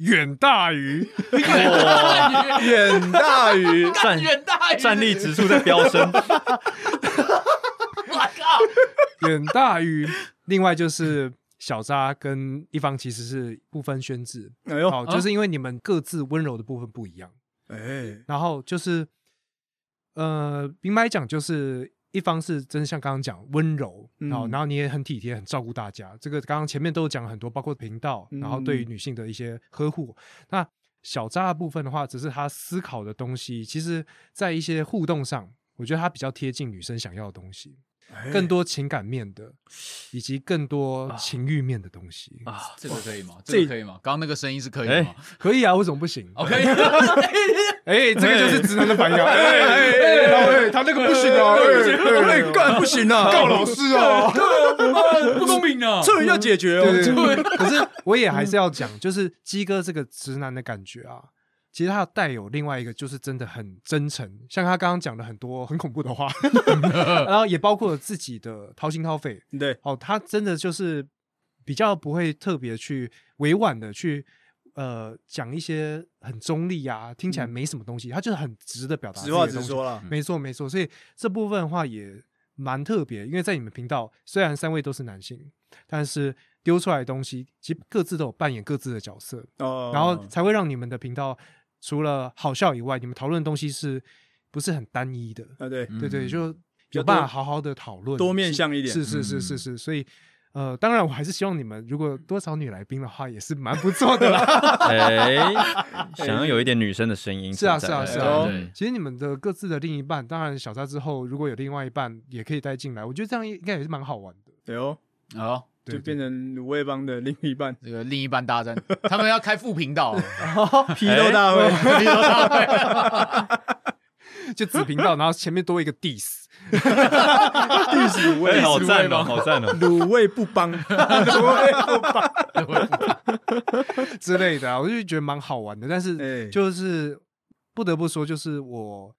远大于远大于战远大于战力指数在飙升。我靠！远大于另外就是小扎跟一方其实是不分宣制，哎呦，好，就是因为你们各自温柔的部分不一样。哎，然后就是，呃，明白讲，就是一方是真的像刚刚讲温柔，嗯然后然后你也很体贴，很照顾大家。这个刚刚前面都有讲了很多，包括频道，嗯然后对于女性的一些呵护。那小扎的部分的话，只是他思考的东西，其实在一些互动上，我觉得他比较贴近女生想要的东西。更多情感面的，以及更多情欲面的东西。啊，这个可以吗？这这个可以吗？刚刚那个声音是可以的吗可以啊，为什么不行？？OK，哎，这个就是直男的反应啊！哎哎哎哎，他那个不行啊！哎哎，干不行啊，告老师啊！不公平啊！这要解决哦。可是我也还是要讲，就是鸡哥这个直男的感觉啊，其实他带有另外一个，就是真的很真诚，像他刚刚讲了很多很恐怖的话，然后也包括了自己的掏心掏肺。对，哦，他真的就是比较不会特别去委婉的去呃讲一些很中立啊，听起来没什么东西，他就是很直的表达直话自己的东西实说了。没错没错，所以这部分的话也蛮特别，因为在你们频道虽然三位都是男性，但是丢出来的东西其实各自都有扮演各自的角色，哦，然后才会让你们的频道除了好笑以外，你们讨论的东西是不是很单一的？啊对，对对，嗯就有办法好好的讨论，多面向一点是是是是嗯是，所以。呃，当然，我还是希望你们如果多少女来宾的话，也是蛮不错的啦。哎，想要有一点女生的声音是啊，是啊是啊其实你们的各自的另一半，当然小扎之后如果有另外一半，也可以带进来，我觉得这样应该也是蛮好玩的。对哦，哦，对就变成卤味帮的另一半，这个另一半大战，他们要开副频道，批斗 大会，批斗大会就子频道，然后前面多一个 diss 第十五哎，位，好赞哦，好赞哦，卤味不帮，卤味不帮，之类的、啊，我就觉得蛮好玩的。但是哎就是不得不说，就是我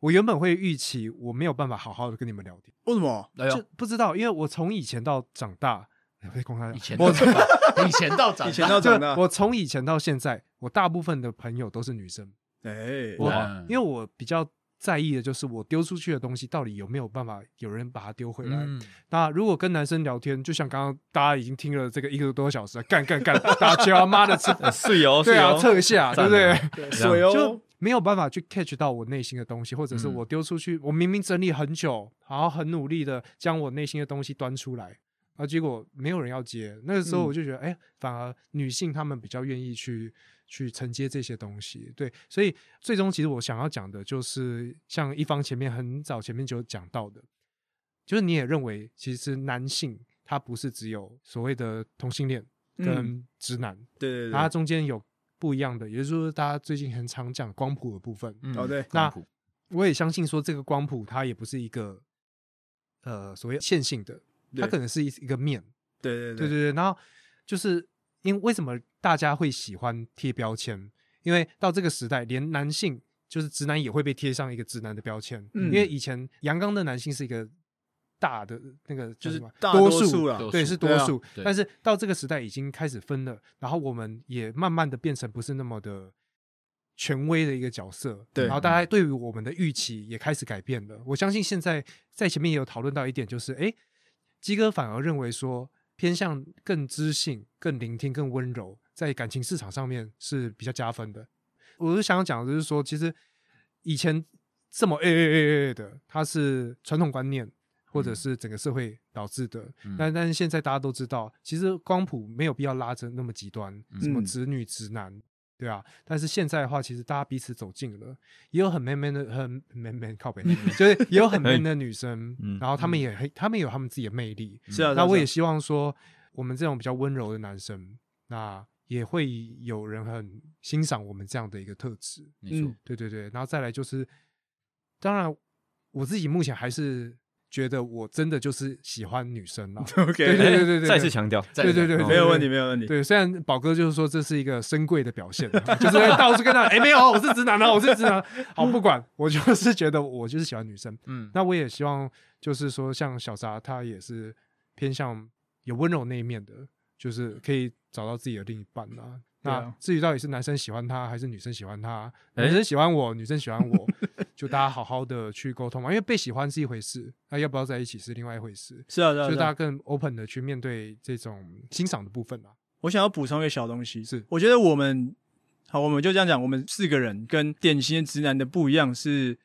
我原本会预期我没有办法好好的跟你们聊天，为什么？就不知道，因为我从以前到长大，哎不是公开以前我以前到长大，以前到就长大，我从以前到现在，我大部分的朋友都是女生。哎，我哇因为我比较在意的就是我丢出去的东西到底有没有办法有人把它丢回来。嗯，那如果跟男生聊天，就像刚刚大家已经听了这个一个多小时了，干干干，打球啊妈的吃，是哦，对啊，测一下，对不对？水哦就，没有办法去 catch 到我内心的东西，或者是嗯我丢出去，我明明整理很久，然后很努力的将我内心的东西端出来，而结果没有人要接。那个时候嗯我就觉得，哎、反而女性她们比较愿意去去承接这些东西。对，所以最终其实我想要讲的就是，像一方前面很早前面就讲到的，就是你也认为其实男性他不是只有所谓的同性恋嗯跟直男，对对它对，中间有不一样的，也就是说，大家最近很常讲光谱的部分。嗯哦对那我也相信说，这个光谱它也不是一个呃所谓线性的，它可能是一一个面。对对对对对，然后就是因为什么大家会喜欢贴标签？因为到这个时代，连男性就是直男也会被贴上一个直男的标签。嗯因为以前阳刚的男性是一个大的那个就是大多多数了对，是多数。但是到这个时代已经开始分了，然后我们也慢慢的变成不是那么的权威的一个角色。对然后大家对于我们的预期也开始改变了。我相信现在在前面也有讨论到一点，就是哎，鸡哥反而认为说偏向更知性、更聆听、更温柔，在感情市场上面是比较加分的。我是想讲的就是说，其实以前这么 A A A A 的，它是传统观念或者是整个社会导致的。嗯但但是现在大家都知道，其实光谱没有必要拉着那么极端，什么嗯直女直男。对啊，但是现在的话，其实大家彼此走近了，也有很 man man 的、很 man man 靠北，就是也有很 man 的女生，嗯然后他们也很，他们有他们自己的魅力。是啊，那我也希望说，我们这种比较温柔的男生，那也会有人很欣赏我们这样的一个特质。没错嗯，对对对，然后再来就是，当然我自己目前还是觉得我真的就是喜欢女生啦。啊 OK，对对对对对，再次强调，对对，对没有问题，。没有问题。对，虽然宝哥就是说这是一个深贵的表现，就是到处跟他，哎，没有，我是直男啊，我是直男。好，不管，我就是觉得我就是喜欢女生。嗯，那我也希望就是说，像小扎他也是偏向有温柔那一面的，就是可以找到自己的另一半啊。啊至于到底是男生喜欢他还是女生喜欢他，诶男生喜欢我，女生喜欢我，就大家好好的去沟通嘛。因为被喜欢是一回事，那要不要在一起是另外一回事。是啊，是啊，就大家更 open 的去面对这种欣赏的部分啊。我想要补充一个小东西，是我觉得我们好，我们就这样讲，我们四个人跟典型的直男的不一样是，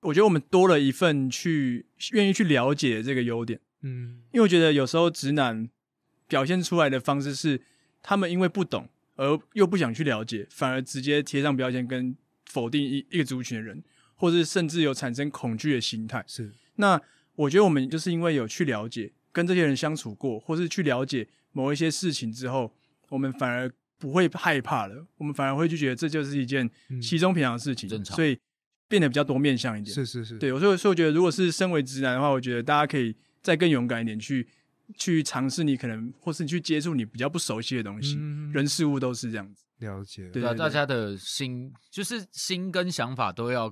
我觉得我们多了一份去愿意去了解这个优点，嗯，因为我觉得有时候直男表现出来的方式是，他们因为不懂而又不想去了解，反而直接贴上标签跟否定一一个族群的人，或是甚至有产生恐惧的心态。是那我觉得我们就是因为有去了解，跟这些人相处过，或是去了解某一些事情之后，我们反而不会害怕了，我们反而会就觉得这就是一件嗯稀松平常的事情，正常所以变得比较多面向一点。是是是，对，所以所以我觉得，如果是身为直男的话，我觉得大家可以再更勇敢一点去去尝试你可能，或是你去接触你比较不熟悉的东西，嗯人事物都是这样子。了解，对啊，对对大家的心就是心跟想法都要，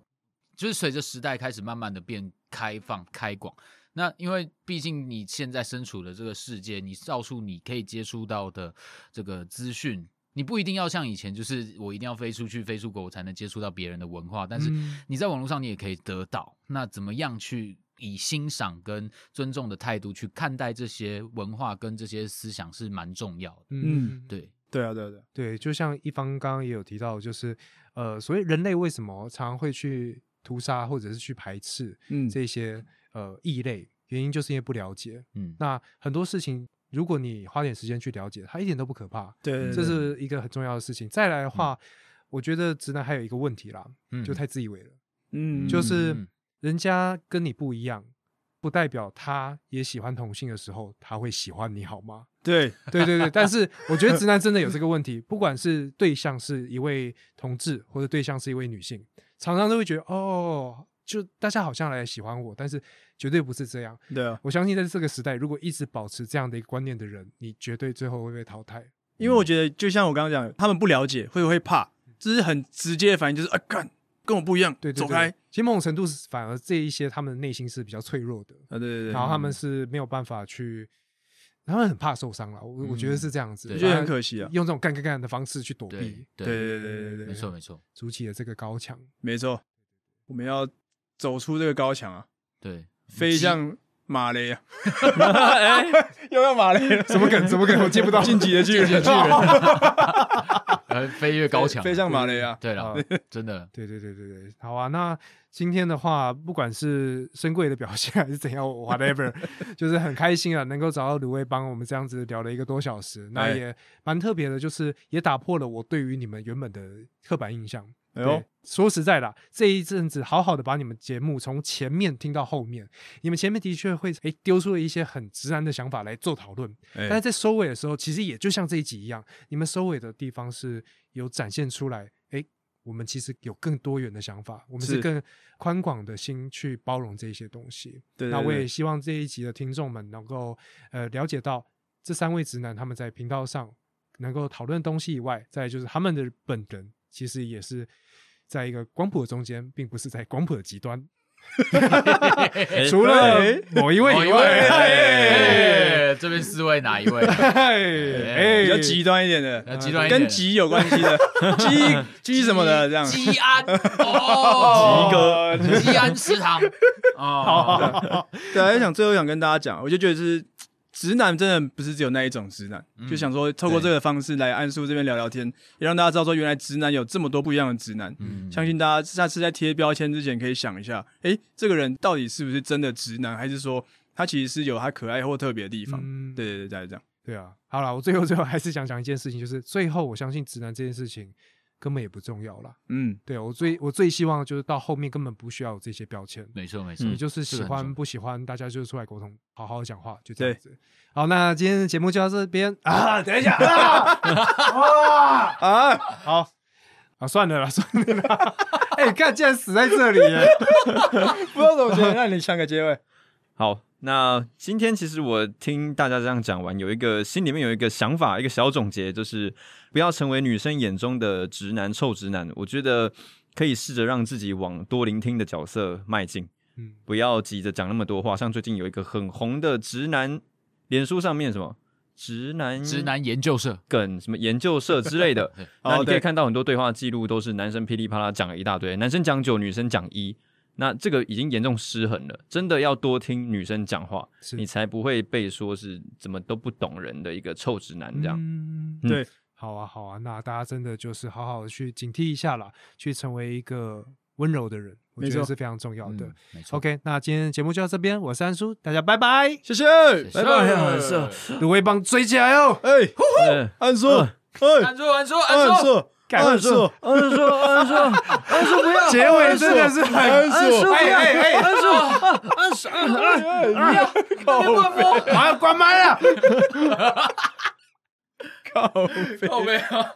就是随着时代开始慢慢的变开放、开广。那因为毕竟你现在身处的这个世界，你到处你可以接触到的这个资讯，你不一定要像以前，就是我一定要飞出去、飞出国，我才能接触到别人的文化。但是嗯你在网络上你也可以得到。那怎么样去以欣赏跟尊重的态度去看待这些文化跟这些思想是蛮重要的。嗯，对，对啊，对啊，对啊，对，就像一方刚刚也有提到，就是呃，所谓人类为什么常常会去屠杀或者是去排斥嗯，这些呃异类，原因就是因为不了解。嗯，那很多事情，如果你花点时间去了解，它一点都不可怕，对对，这是一个很重要的事情。再来的话，我觉得直男还有一个问题啦，嗯。就太自以为了，嗯，就是嗯人家跟你不一样。不代表他也喜欢同性的时候，他会喜欢你好吗？对对对对，但是 我觉得直男真的有这个问题，不管是对象是一位同志，或者对象是一位女性，常常都会觉得哦，就大家好像来喜欢我，但是绝对不是这样。对啊，我相信在这个时代，如果一直保持这样的一个观念的人，你绝对最后会被淘汰。因为我觉得就像我刚刚讲，他们不了解，会不会怕，这是很直接的反应，就是啊，干跟我不一样，对对对走开。其实某种程度是反而这一些他们内心是比较脆弱的，啊，对对对，然后他们是没有办法去，他们很怕受伤了。我、我觉得是这样子，对我觉得很可惜啊。用这种干干干的方式去躲避，对对对对对对，没错没错，筑起了这个高墙。没错，我们要走出这个高墙啊，对，飞向马雷啊，哎，又要马雷了，什么梗？什么梗？我接不到。晋级的巨人，巨人呃，飞越高墙，飞向马雷亚，对了啊，真的，对对对对对，好啊。那今天的话，不管是深贵的表现还是怎样，whatever，就是很开心啊，能够找到卤味帮我们这样子聊了一个多小时，那哎也蛮特别的，就是也打破了我对于你们原本的刻板印象。哎呦。对，说实在的，这一阵子好好的把你们节目从前面听到后面，你们前面的确会诶丢出了一些很直男的想法来做讨论，哎。但是在收尾的时候，其实也就像这一集一样，你们收尾的地方是有展现出来，哎，我们其实有更多元的想法，我们是是更宽广的心去包容这些东西。对对那我也希望这一集的听众们能够呃了解到这三位直男他们在频道上能够讨论的东西以外，再就是他们的本人其实也是在一个光谱的中间，并不是在光谱的极端。哎 除了某一位某一位，以 外，哎这边四位哪一位？哎比较极端一点的，呃极端跟极有关系的，鸡鸡什么的这样。鸡安哦，鸡哥，鸡安食堂哦，对想最后想跟大家讲，我就觉得是直男真的不是只有那一种直男，嗯就想说透过这个方式来安叔这边聊聊天，也让大家知道说原来直男有这么多不一样的直男。嗯相信大家下次在贴标签之前可以想一下，诶，这个人到底是不是真的直男，还是说他其实是有他可爱或特别的地方？嗯对对对，大概这样。对啊，好了，我最后最后还是想讲一件事情，就是最后我相信直男这件事情根本也不重要了。嗯，对我最我最希望就是到后面根本不需要有这些标签，没错没错，你就是喜欢不喜欢，大家就是出来沟通，好好讲话，就这样子。好，那今天的节目就到这边啊，等一下啊，啊啊，好。啊，算了啦，算了啦。哎、看，竟然死在这里耶！不知道怎么觉得，那你抢个结尾。好，那今天其实我听大家这样讲完，有一个心里面有一个想法，一个小总结，就是不要成为女生眼中的直男、臭直男。我觉得可以试着让自己往多聆听的角色迈进，嗯，不要急着讲那么多话。像最近有一个很红的直男，脸书上面什么直男直男研究社，梗什么研究社之类的对，那你可以看到很多对话记录都是男生噼里啪啦讲了一大堆，男生讲九，女生讲一。那这个已经严重失衡了，真的要多听女生讲话，你才不会被说是怎么都不懂人的一个臭直男这样。嗯嗯对，好啊，好啊，那大家真的就是好好的去警惕一下啦，去成为一个温柔的人，我觉得是非常重要的。嗯没错。OK，那今天的节目就到这边，我是安叔，大家拜拜，谢谢，谢拜拜。很色卤味帮追起来哦！哎，安叔安叔安叔，按说。二叔，二叔，二叔，二叔不要，结尾真的是很二叔不要，哎哎二叔，二叔，不要，马上关麦了。靠背啊！